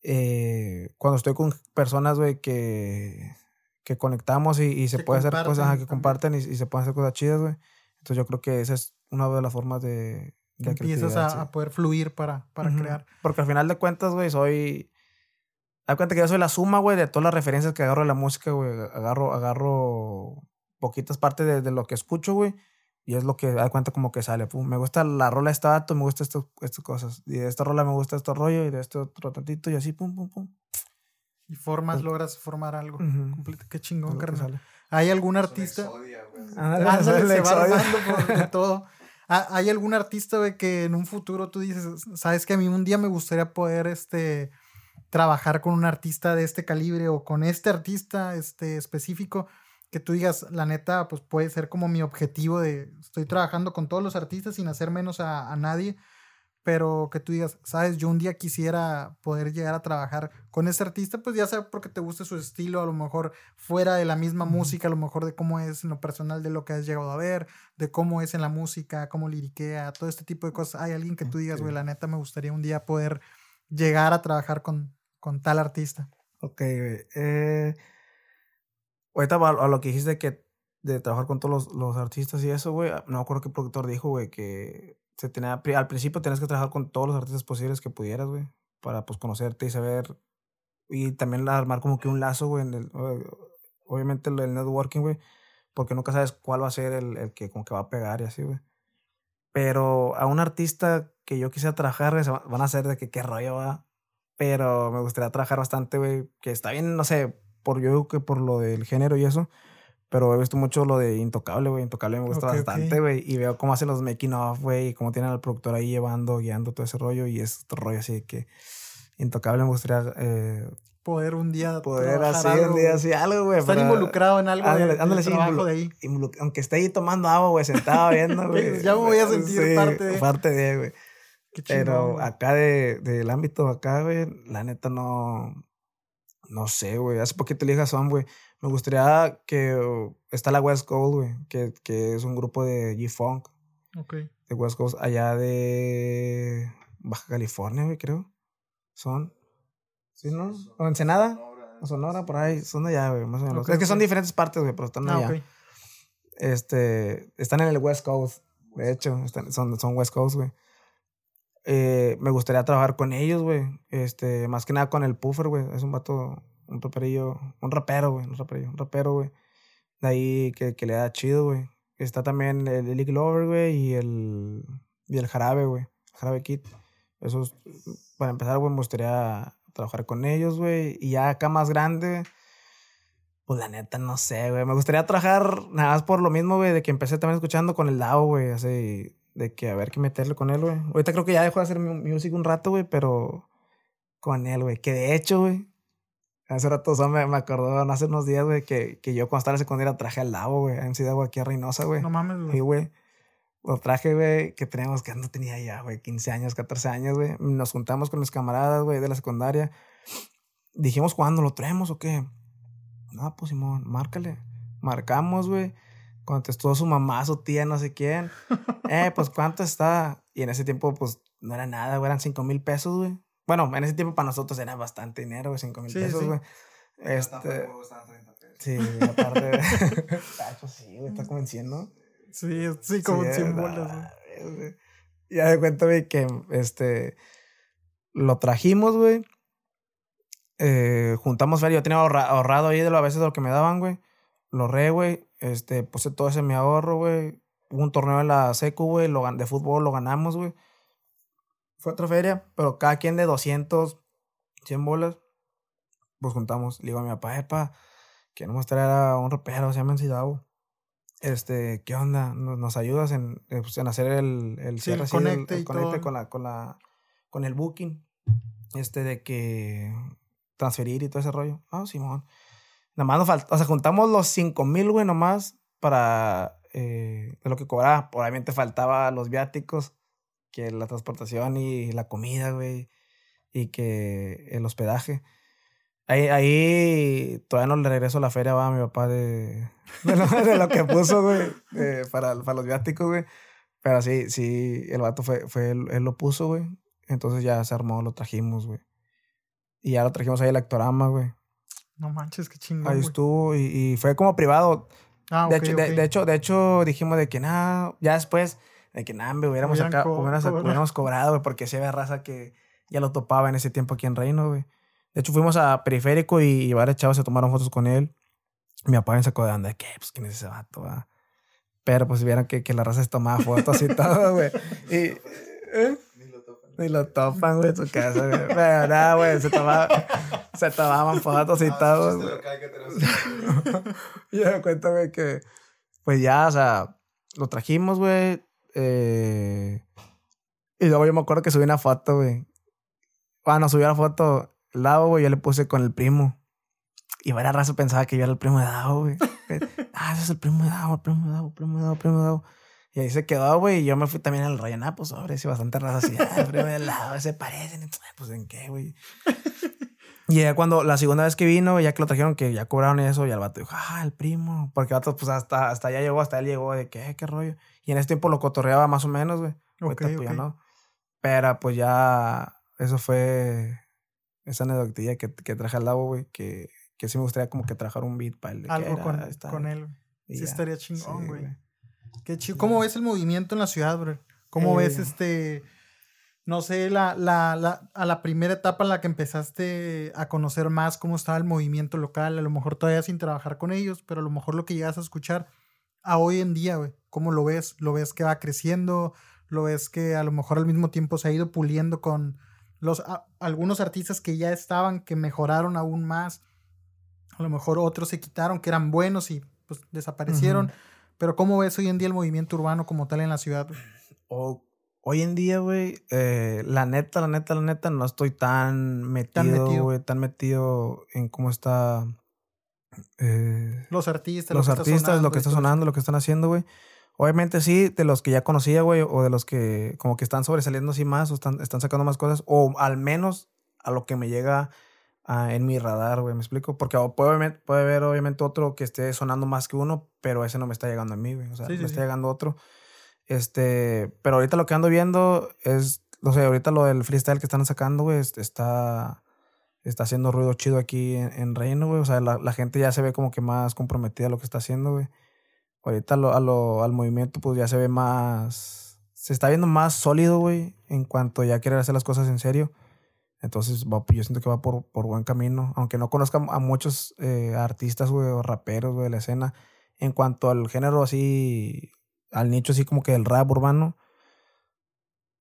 Eh, cuando estoy con personas, güey, que, que conectamos y, se puede hacer cosas que comparten y, se pueden hacer cosas chidas, güey. Entonces yo creo que esa es una de las formas de... de empiezas a, poder fluir para, para crear. Porque al final de cuentas, güey, soy Haz cuenta que yo soy la suma, güey, de todas las referencias que agarro de la música, güey. Agarro, agarro poquitas partes de, lo que escucho, güey. Y es lo que da cuenta como que sale. Pum, me gusta la rola de este dato, me gusta esto, estas cosas. Y de esta rola me gusta este rollo y de este otro tantito y así, pum, pum, pum. Y formas, pues logras formar algo. completo. Qué chingón, carnal. ¿Hay algún artista? Ándale, se va armando por todo. ¿Hay algún artista, güey, que en un futuro tú dices, sabes que a mí un día me gustaría poder, este, trabajar con un artista de este calibre o con este artista, este, específico? Que tú digas, la neta, pues puede ser como mi objetivo de, estoy trabajando con todos los artistas sin hacer menos a, a nadie pero que tú digas, sabes, yo un día quisiera poder llegar a trabajar con ese artista, pues ya sea porque te guste su estilo, a lo mejor fuera de la misma música, a lo mejor de cómo es en lo personal, de lo que has llegado a ver, de cómo es en la música, cómo liriquea, todo este tipo de cosas. Hay alguien que tú digas, güey, la neta me gustaría un día poder llegar a trabajar con, con tal artista. Ok. Eh, ahorita a lo que dijiste que de trabajar con todos los, los artistas y eso, güey, no me acuerdo qué productor dijo, güey, que se tenía, al principio tenías que trabajar con todos los artistas posibles que pudieras, güey, para pues conocerte y saber, y también armar como que un lazo, güey, en el, obviamente el networking, güey, porque nunca sabes cuál va a ser el, el que como que va a pegar y así, güey. Pero a un artista que yo quisiera trabajar, van a ser de que qué rollo va. Pero me gustaría trabajar bastante, güey, que está bien, no sé, por yo que por lo del género y eso, pero he visto mucho lo de Intocable, güey. Intocable me gusta bastante, güey. Y veo cómo hacen los making of, güey. Y cómo tienen al productor ahí llevando, guiando todo ese rollo. Y es otro rollo así que Intocable me gustaría... Eh, poder un día poder hacer un día así algo, güey. Estar involucrado en algo ándale, ándale, sí, de ahí. Aunque esté ahí tomando agua, güey, sentado viendo, güey. ya me voy a sentir parte de... Parte de, güey. Pero acá de, del ámbito acá, güey, la neta no... No sé, güey. Hace poquito le dije a Son, güey me gustaría que está la West Coast, güey, que, que es un grupo de G-Funk. Ok. De West Coast, allá de Baja California, güey, creo. Son. ¿Sí, no? ¿O Ensenada? O Sonora, por ahí. Son de allá, güey, más o menos. es que son diferentes partes, güey, pero están ah, allá. Este, están en el West Coast, de hecho, son, son West Coast, güey. Eh, me gustaría trabajar con ellos, güey. Este, más que nada con el Puffer, güey. Es un vato un raperillo, un rapero, güey, un raperillo, un rapero, güey. De ahí que, le da chido, güey. Está también el League Lover, güey, y el, y el Jarabe, güey. Jarabe Kid. Esos, para empezar, güey, me gustaría trabajar con ellos, güey. Y ya acá más grande, pues la neta, no sé, güey. Me gustaría trabajar nada más por lo mismo, güey, de que empecé también escuchando con el DAO, güey. Así, de que a ver qué meterle con él, güey. Ahorita creo que ya dejó de hacer música un rato, güey, pero con él, güey. Que de hecho, güey, Hace rato me, me acordó hace unos días, güey, que, que yo cuando estaba en la secundaria traje al lavo, güey, en Ciudad aquí a Reynosa, güey. No mames, güey. Y, güey, lo traje, güey, que teníamos, que no tenía ya, güey, 15 años, 14 años, güey. Nos juntamos con mis camaradas, güey, de la secundaria. Dijimos, ¿cuándo lo traemos o qué? No, pues Simón, márcale. Marcamos, güey. Contestó su mamá, su tía, no sé quién. eh, pues, ¿cuánto está? Y en ese tiempo, pues, no era nada, güey, eran 5 mil pesos, güey. Bueno, en ese tiempo para nosotros era bastante dinero, güey, 5 mil pesos, güey. Este. Sí, aparte. Tacho, sí, güey, está convenciendo. Sí, sí, como sí, 100 bolas, güey. Ya de cuenta, güey, que este. Lo trajimos, güey. Eh, juntamos feria. Yo tenía ahorrado ahí de lo a veces de lo que me daban, güey. Lo re, güey. Este, puse todo ese mi ahorro, güey. Hubo un torneo en la secu, güey. De fútbol lo ganamos, güey. Fue otra feria, pero cada quien de 200, 100 bolas, pues juntamos. Le digo a mi papá, epa, quiero mostrar a un rapero, se llama Encidavo. Este, ¿qué onda? ¿Nos, ayudas en, eh, pues, en, hacer el, el cierre, el conecte, con la, con la, con el booking? Este, de que transferir y todo ese rollo. Ah, Simón. Nada más nos falta, o sea, juntamos los 5 mil, güey, nomás para eh, lo que cobraba. Obviamente faltaba los viáticos que la transportación y la comida, güey, y que el hospedaje. Ahí, ahí todavía no le regreso la feria, va, a mi papá de, de, lo, que puso, güey, para, para los viáticos, güey. Pero sí, sí, el vato fue, fue él, lo puso, güey. Entonces ya se armó, lo trajimos, güey. Y ya lo trajimos ahí el actorama, güey. No manches, qué chingón. Ahí estuvo y, y, fue como privado. Ah, de, hecho, De, hecho, de hecho, dijimos de que nada, ya después de que nada, hubiéramos, acá, hubiéramos, cobrado, güey, porque se ve raza que ya lo topaba en ese tiempo aquí en Reino, güey. De hecho, fuimos a Periférico y, varios chavos se tomaron fotos con él. Mi papá me sacó de onda, ¿qué? Pues, ¿quién es ese vato, va? Pero, pues, vieron que, que la raza se tomaba fotos y todo, güey. Y... ¿eh? Ni lo topan, güey, en su casa, güey. Pero nada, güey, se, tomaba, se tomaban fotos y ah, todo. y me cuento, güey, que pues ya, o sea, lo trajimos, güey Eh, y luego yo me acuerdo que subí una foto, güey. Cuando subí la foto, Davo, güey, yo le puse con el primo. Y varias raza pensaba que yo era el primo de Davo, güey. ah, ese es el primo de Davo, el primo de Davo, primo de Davo, primo de Davo. Y ahí se quedó, güey. Y yo me fui también al rollo, ah, pues sobre, sí, bastante raza así. Ah, el primo de Davo, se parecen. Pues en qué, güey. Y ya cuando la segunda vez que vino, ya que lo trajeron, que ya cobraron eso, y el vato dijo, ah, el primo. Porque el vato, pues hasta, hasta allá llegó, hasta él llegó de qué, qué rollo. Y en ese tiempo lo cotorreaba más o menos, güey. Okay, pues, ya no. Pero pues ya, eso fue esa anécdotilla que, que traje al lado, güey, que, que sí me gustaría como que trabajar un beat para él. Algo con, con, él. Sí, estaría chingón, güey. Qué chido. ¿Cómo ves el movimiento en la ciudad, bro? ¿Cómo ves eh. este no sé, la, la, la, a la primera etapa en la que empezaste a conocer más cómo estaba el movimiento local, a lo mejor todavía sin trabajar con ellos, pero a lo mejor lo que llegas a escuchar a hoy en día, güey, ¿cómo lo ves? ¿Lo ves que va creciendo? ¿Lo ves que a lo mejor al mismo tiempo se ha ido puliendo con los, algunos artistas que ya estaban, que mejoraron aún más? A lo mejor otros se quitaron, que eran buenos y pues desaparecieron. Pero ¿cómo ves hoy en día el movimiento urbano como tal en la ciudad? O Hoy en día, güey, eh, la neta, la neta, la neta, no estoy tan metido, güey, tan metido en cómo está... Eh, los artistas, los artistas, lo que está sonando, lo que están haciendo, güey. Obviamente sí, de los que ya conocía, güey, o de los que como que están sobresaliendo así más, o están, están sacando más cosas, o al menos a lo que me llega en mi radar, güey, ¿me explico? Porque puede, puede haber obviamente otro que esté sonando más que uno, pero ese no me está llegando a mí, güey. O sea, me está llegando otro. Este, pero ahorita lo que ando viendo es, no sé, ahorita lo del freestyle que están sacando, güey, está, está haciendo ruido chido aquí en, Reino, güey. O sea, la, la, gente ya se ve como que más comprometida a lo que está haciendo, güey. Ahorita lo, a lo, al movimiento, pues ya se ve más, se está viendo más sólido, güey, en cuanto ya quiere hacer las cosas en serio. Entonces, yo siento que va por, por buen camino. Aunque no conozca a muchos eh, artistas, güey, o raperos, güey, de la escena. En cuanto al género así al nicho así como que del rap urbano,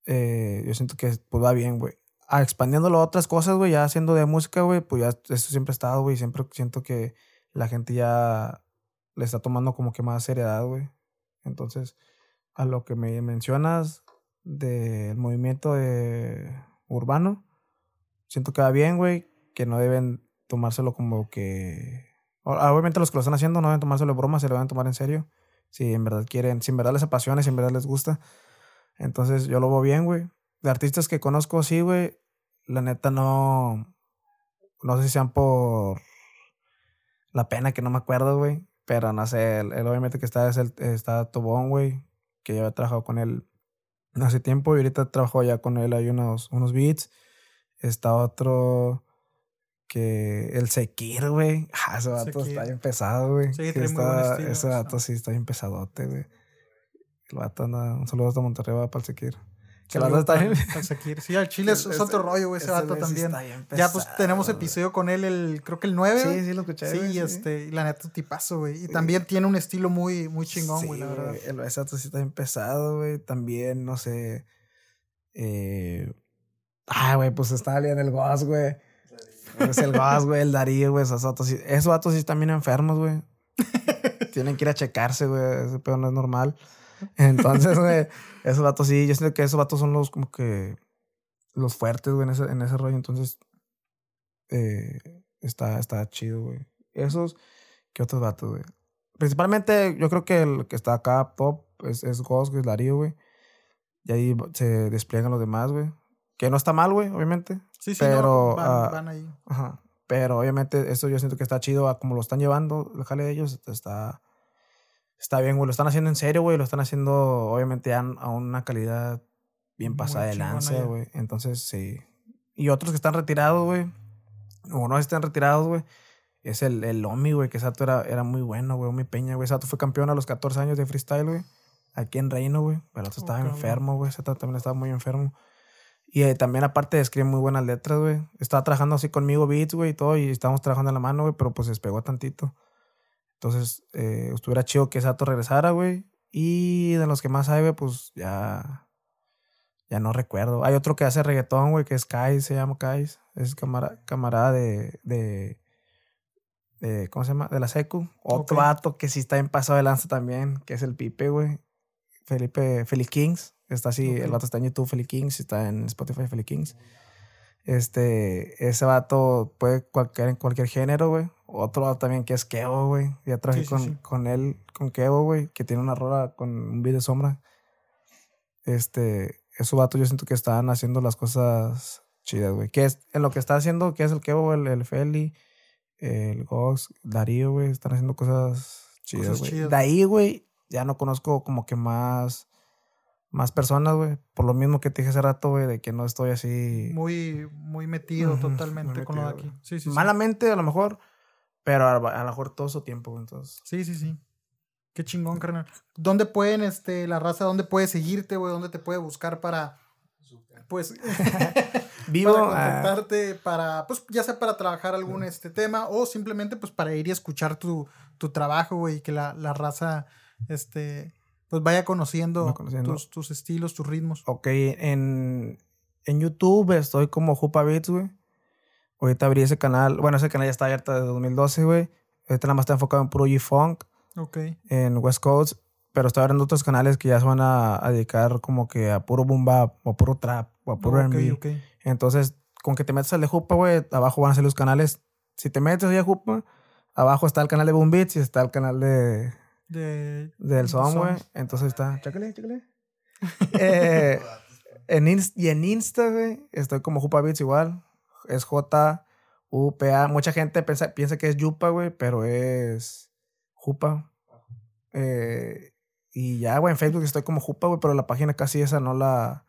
eh, yo siento que pues va bien, güey. Ah, expandiéndolo a otras cosas, güey, ya haciendo de música, güey, pues ya eso siempre ha estado, güey. Siempre siento que la gente ya le está tomando como que más seriedad, güey. Entonces, a lo que me mencionas del movimiento de urbano, siento que va bien, güey, que no deben tomárselo como que... Obviamente los que lo están haciendo no deben tomárselo de broma, se lo deben tomar en serio si en verdad quieren, si en verdad les apasiona, si en verdad les gusta. Entonces yo lo veo bien, güey. De artistas que conozco, sí, güey. La neta no. No sé si sean por la pena que no me acuerdo, güey. Pero no sé, el, obviamente que está es el, está Tobón, güey. Que yo he trabajado con él hace tiempo y ahorita trabajo ya con él. Hay unos, unos beats. Está otro que el Sekir, güey. Ah, ese vato está bien pesado, güey. Sí, está, ese vato sí está bien pesadote, güey. El vato anda. Un saludo hasta Monterrey, va para el Sekir. Que la está bien. Sí, al Chile es, otro rollo, güey, ese, vato también. ya pues tenemos episodio con él, el, creo que el 9. Sí, sí, lo escuché. Sí, este, y la neta, tipazo, güey. Y también tiene un estilo muy, muy chingón, güey, la verdad. El vato sí está bien pesado, güey. También, no sé. Eh. Ah, güey, pues está en el Ghost, güey. Es el Gas, güey, el Darío, güey, esos vatos. Esos vatos sí están bien enfermos, güey. Tienen que ir a checarse, güey. Ese pedo no es normal. Entonces, güey, esos vatos sí. Yo siento que esos vatos son los como que. Los fuertes, güey, en ese, en ese rollo. Entonces, eh, está, está chido, güey. Esos, ¿qué otros vatos, güey? Principalmente, yo creo que el que está acá pop es, es Ghost, güey, es Darío, güey. Y ahí se despliegan los demás, güey. Que no está mal, güey, obviamente. Sí, sí, pero, ah, van, ahí. Ajá. Pero obviamente esto yo siento que está chido a como lo están llevando, el jale de ellos, está, está bien, güey. Lo están haciendo en serio, güey. Lo están haciendo, obviamente, a, una calidad bien pasada de lanza, güey. Entonces, sí. Y otros que están retirados, güey. O no están retirados, güey. Es el, el Omi, güey, que Sato era, era muy bueno, güey. Omi Peña, güey. Sato fue campeón a los 14 años de freestyle, güey. Aquí en Reino, güey. Pero otro estaba enfermo, güey. Sato también estaba muy enfermo. Y eh, también aparte escribe muy buenas letras, güey. Estaba trabajando así conmigo beats, güey, y todo, y estábamos trabajando en la mano, güey, pero pues se despegó tantito. Entonces, eh, estuviera chido que Sato regresara, güey. Y de los que más hay, güey, pues ya... Ya no recuerdo. Hay otro que hace reggaetón, güey, que es Kai, se llama Kai. Es camarada, camarada de, de, ¿Cómo se llama? De la Secu. Otro vato que sí está en paso de lanza también, que es el Pipe, güey. Felipe, Felipe Kings. Está así, el vato está en YouTube, Felipe Kings, está en Spotify, Felipe Kings. Este, ese vato puede cualquier, en cualquier género, güey. Otro vato también que es Kevo, güey. Ya trabajé con, con él, con Kevo, güey, que tiene una rola con un video de sombra. Este, esos vatos yo siento que están haciendo las cosas chidas, güey. Que es, en lo que está haciendo, que es el Kevo, el, el Feli, el Gox, Darío, güey, están haciendo cosas chidas, güey. De ahí, güey, ya no conozco como que más más personas, güey. Por lo mismo que te dije hace rato, güey, de que no estoy así. Muy, muy metido totalmente con lo de aquí. Sí, sí, Malamente, a lo mejor, pero a, lo mejor todo su tiempo, güey. Entonces. Sí, sí, sí. Qué chingón, carnal. ¿Dónde pueden, este, la raza, dónde puede seguirte, güey? ¿Dónde te puede buscar para, pues, vivo, para ah. contactarte, para, pues, ya sea para trabajar algún este tema o simplemente, pues, para ir y escuchar tu, tu trabajo, güey, y que la, la raza, este, pues vaya conociendo, Tus, estilos, tus ritmos. Ok, en, en YouTube estoy como Jupa Beats, güey. Ahorita abrí ese canal. Bueno, ese canal ya está abierto desde 2012, güey. Ahorita nada más está enfocado en puro G-Funk. Ok. En West Coast. Pero estoy abriendo otros canales que ya se van a, dedicar como que a puro boom bap, o a puro trap, o a puro okay, okay. Entonces, con que te metas al de Jupa, güey, abajo van a ser los canales. Si te metes ahí a Jupa, abajo está el canal de Boom Beats y está el canal de, de, del güey. Entonces está, chácale, chácale. eh, en y en Insta, güey, estoy como Jupa Beats igual. Es J-U-P-A. Mucha gente piensa, piensa que es Yupa, güey, pero es Jupa. Eh, y ya, güey, en Facebook estoy como Jupa, güey, pero la página casi esa no la,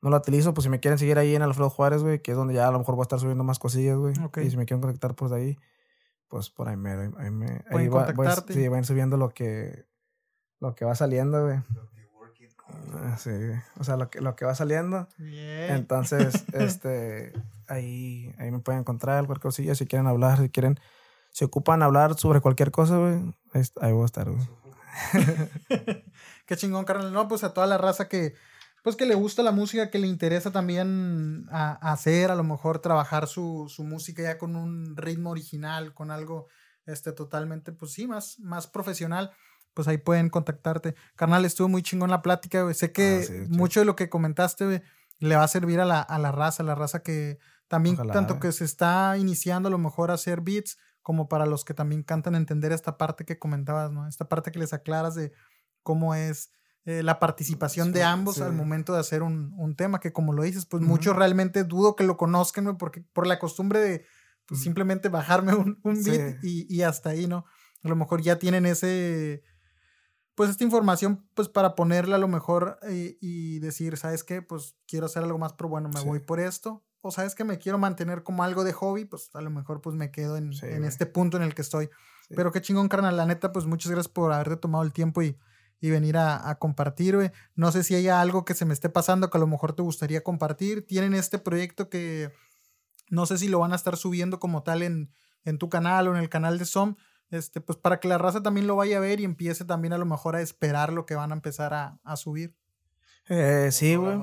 no la utilizo. Pues si me quieren seguir ahí en Alfredo Juárez, güey, que es donde ya a lo mejor voy a estar subiendo más cosillas, güey. Y si me quieren conectar, pues de ahí pues por ahí me, ahí me ahí va, sí, van subiendo lo que lo que va saliendo, güey. Ah, sí, o sea, lo que, lo que va saliendo. Entonces, este, ahí, ahí me pueden encontrar cualquier cosilla, si quieren hablar, si quieren, si ocupan hablar sobre cualquier cosa, güey, ahí, voy a estar, güey. Qué chingón, carnal. No, pues a toda la raza que, pues que le gusta la música, que le interesa también a, hacer, a lo mejor trabajar su, su, música ya con un ritmo original, con algo este, totalmente, pues sí, más, más profesional, pues ahí pueden contactarte. Carnal, estuvo muy chingón la plática, güey. Sé que ah, mucho de lo que comentaste, le va a servir a la, a la raza, a la raza que también, tanto que se está iniciando a lo mejor a hacer beats, como para los que también cantan, entender esta parte que comentabas, ¿no? Esta parte que les aclaras de cómo es eh, la participación de ambos al momento de hacer un, un, tema, que como lo dices, pues muchos realmente dudo que lo conozcan, porque por la costumbre de pues, simplemente bajarme un, un beat y, y, hasta ahí, ¿no? A lo mejor ya tienen ese, pues esta información, pues para ponerla a lo mejor eh, y decir, ¿sabes qué? Pues quiero hacer algo más, pero bueno, me voy por esto. O sabes que me quiero mantener como algo de hobby, pues a lo mejor pues me quedo en, en este punto en el que estoy. Pero qué chingón, carnal. La neta, pues muchas gracias por haberte tomado el tiempo y, y venir a, compartir, güey. No sé si hay algo que se me esté pasando que a lo mejor te gustaría compartir. Tienen este proyecto que no sé si lo van a estar subiendo como tal en, en tu canal o en el canal de SOM. Este, pues para que la raza también lo vaya a ver y empiece también a lo mejor a esperar lo que van a empezar a, a subir. Eh, sí, güey.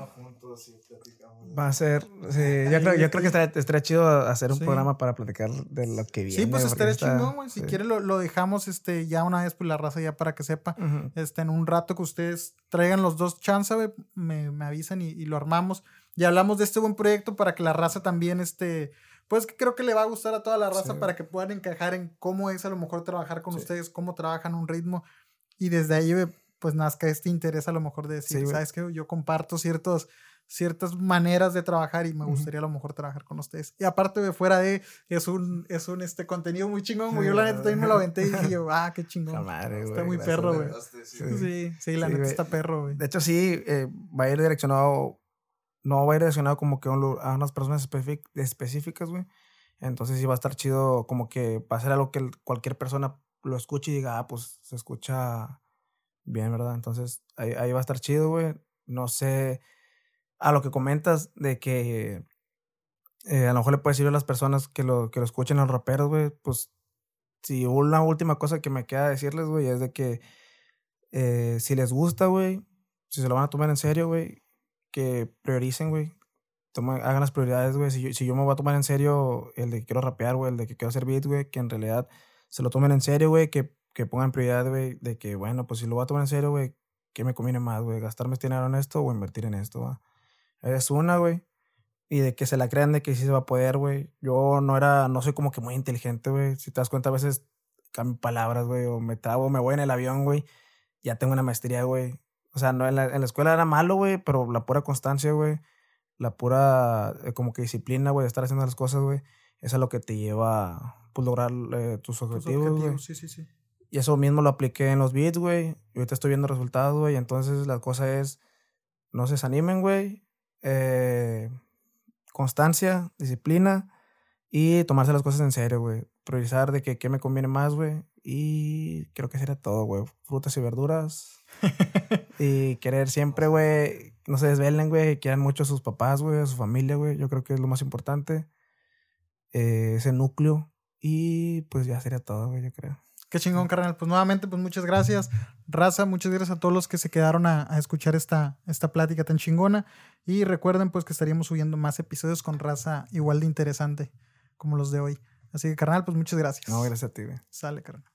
Va a ser. Sí, yo, creo, yo creo que estaría, chido hacer un programa para platicar de lo que viene. Sí, pues estaría chingón, güey. Si quiere lo, lo, dejamos este, ya una vez, pues la raza ya para que sepa. este, en un rato que ustedes traigan los dos chances, güey, me, me, avisan y, y, lo armamos. Y hablamos de este buen proyecto para que la raza también, este. Pues creo que le va a gustar a toda la raza para que puedan encajar en cómo es a lo mejor trabajar con ustedes, cómo trabajan un ritmo. Y desde ahí, pues nazca este interés a lo mejor de decir, ¿sabes qué? Yo comparto ciertos ciertas maneras de trabajar y me gustaría a lo mejor trabajar con ustedes. Y aparte de fuera de, es un, es un este contenido muy chingón, Yo la neta también me lo aventé y dije yo, ah, qué chingón. está muy perro, güey. Sí, sí, la neta está perro, güey. De hecho, sí, eh, va a ir direccionado, no va a ir direccionado como que a unas personas específicas, güey. Entonces sí va a estar chido como que va a ser algo que cualquier persona lo escuche y diga, ah, pues se escucha bien, ¿verdad? Entonces ahí, ahí va a estar chido, güey. No sé a lo que comentas de que eh, a lo mejor le puede decir a las personas que lo, que lo escuchen a los raperos, güey, pues si una última cosa que me queda decirles, güey, es de que eh, si les gusta, güey, si se lo van a tomar en serio, güey, que prioricen, güey. Hagan las prioridades, güey. Si yo, si yo me voy a tomar en serio el de que quiero rapear, güey, el de que quiero hacer beat, güey, que en realidad se lo tomen en serio, güey, que, que pongan prioridad, güey, de que, bueno, pues si lo voy a tomar en serio, güey, qué me conviene más, güey, gastarme este dinero en esto o invertir en esto, ¿va? Es una, güey. Y de que se la crean de que sí se va a poder, güey. Yo no era, no soy como que muy inteligente, güey. Si te das cuenta, a veces cambio palabras, güey, o me trabo, me voy en el avión, güey. Ya tengo una maestría, güey. O sea, no, en, la, en la escuela era malo, güey, pero la pura constancia, güey, la pura, eh, como que disciplina, güey, de estar haciendo las cosas, güey, eso es lo que te lleva a pues, lograr eh, tus objetivos, güey. Sí, sí, sí. Y eso mismo lo apliqué en los beats, güey. Y ahorita estoy viendo resultados, güey. Entonces la cosa es, no se desanimen, güey. Eh, constancia, disciplina y tomarse las cosas en serio, güey. Priorizar de que qué me conviene más, güey. Y creo que sería todo, güey. Frutas y verduras. y querer siempre, güey, no se desvelen, güey. Quieran mucho a sus papás, güey, a su familia, güey. Yo creo que es lo más importante. Eh, ese núcleo. Y pues ya sería todo, güey, yo creo. Qué chingón, carnal. Pues nuevamente, pues muchas gracias. Raza, muchas gracias a todos los que se quedaron a, escuchar esta, esta plática tan chingona. Y recuerden, pues, que estaríamos subiendo más episodios con raza igual de interesante como los de hoy. Así que, carnal, pues muchas gracias. No, gracias a ti, güey. Sale, carnal.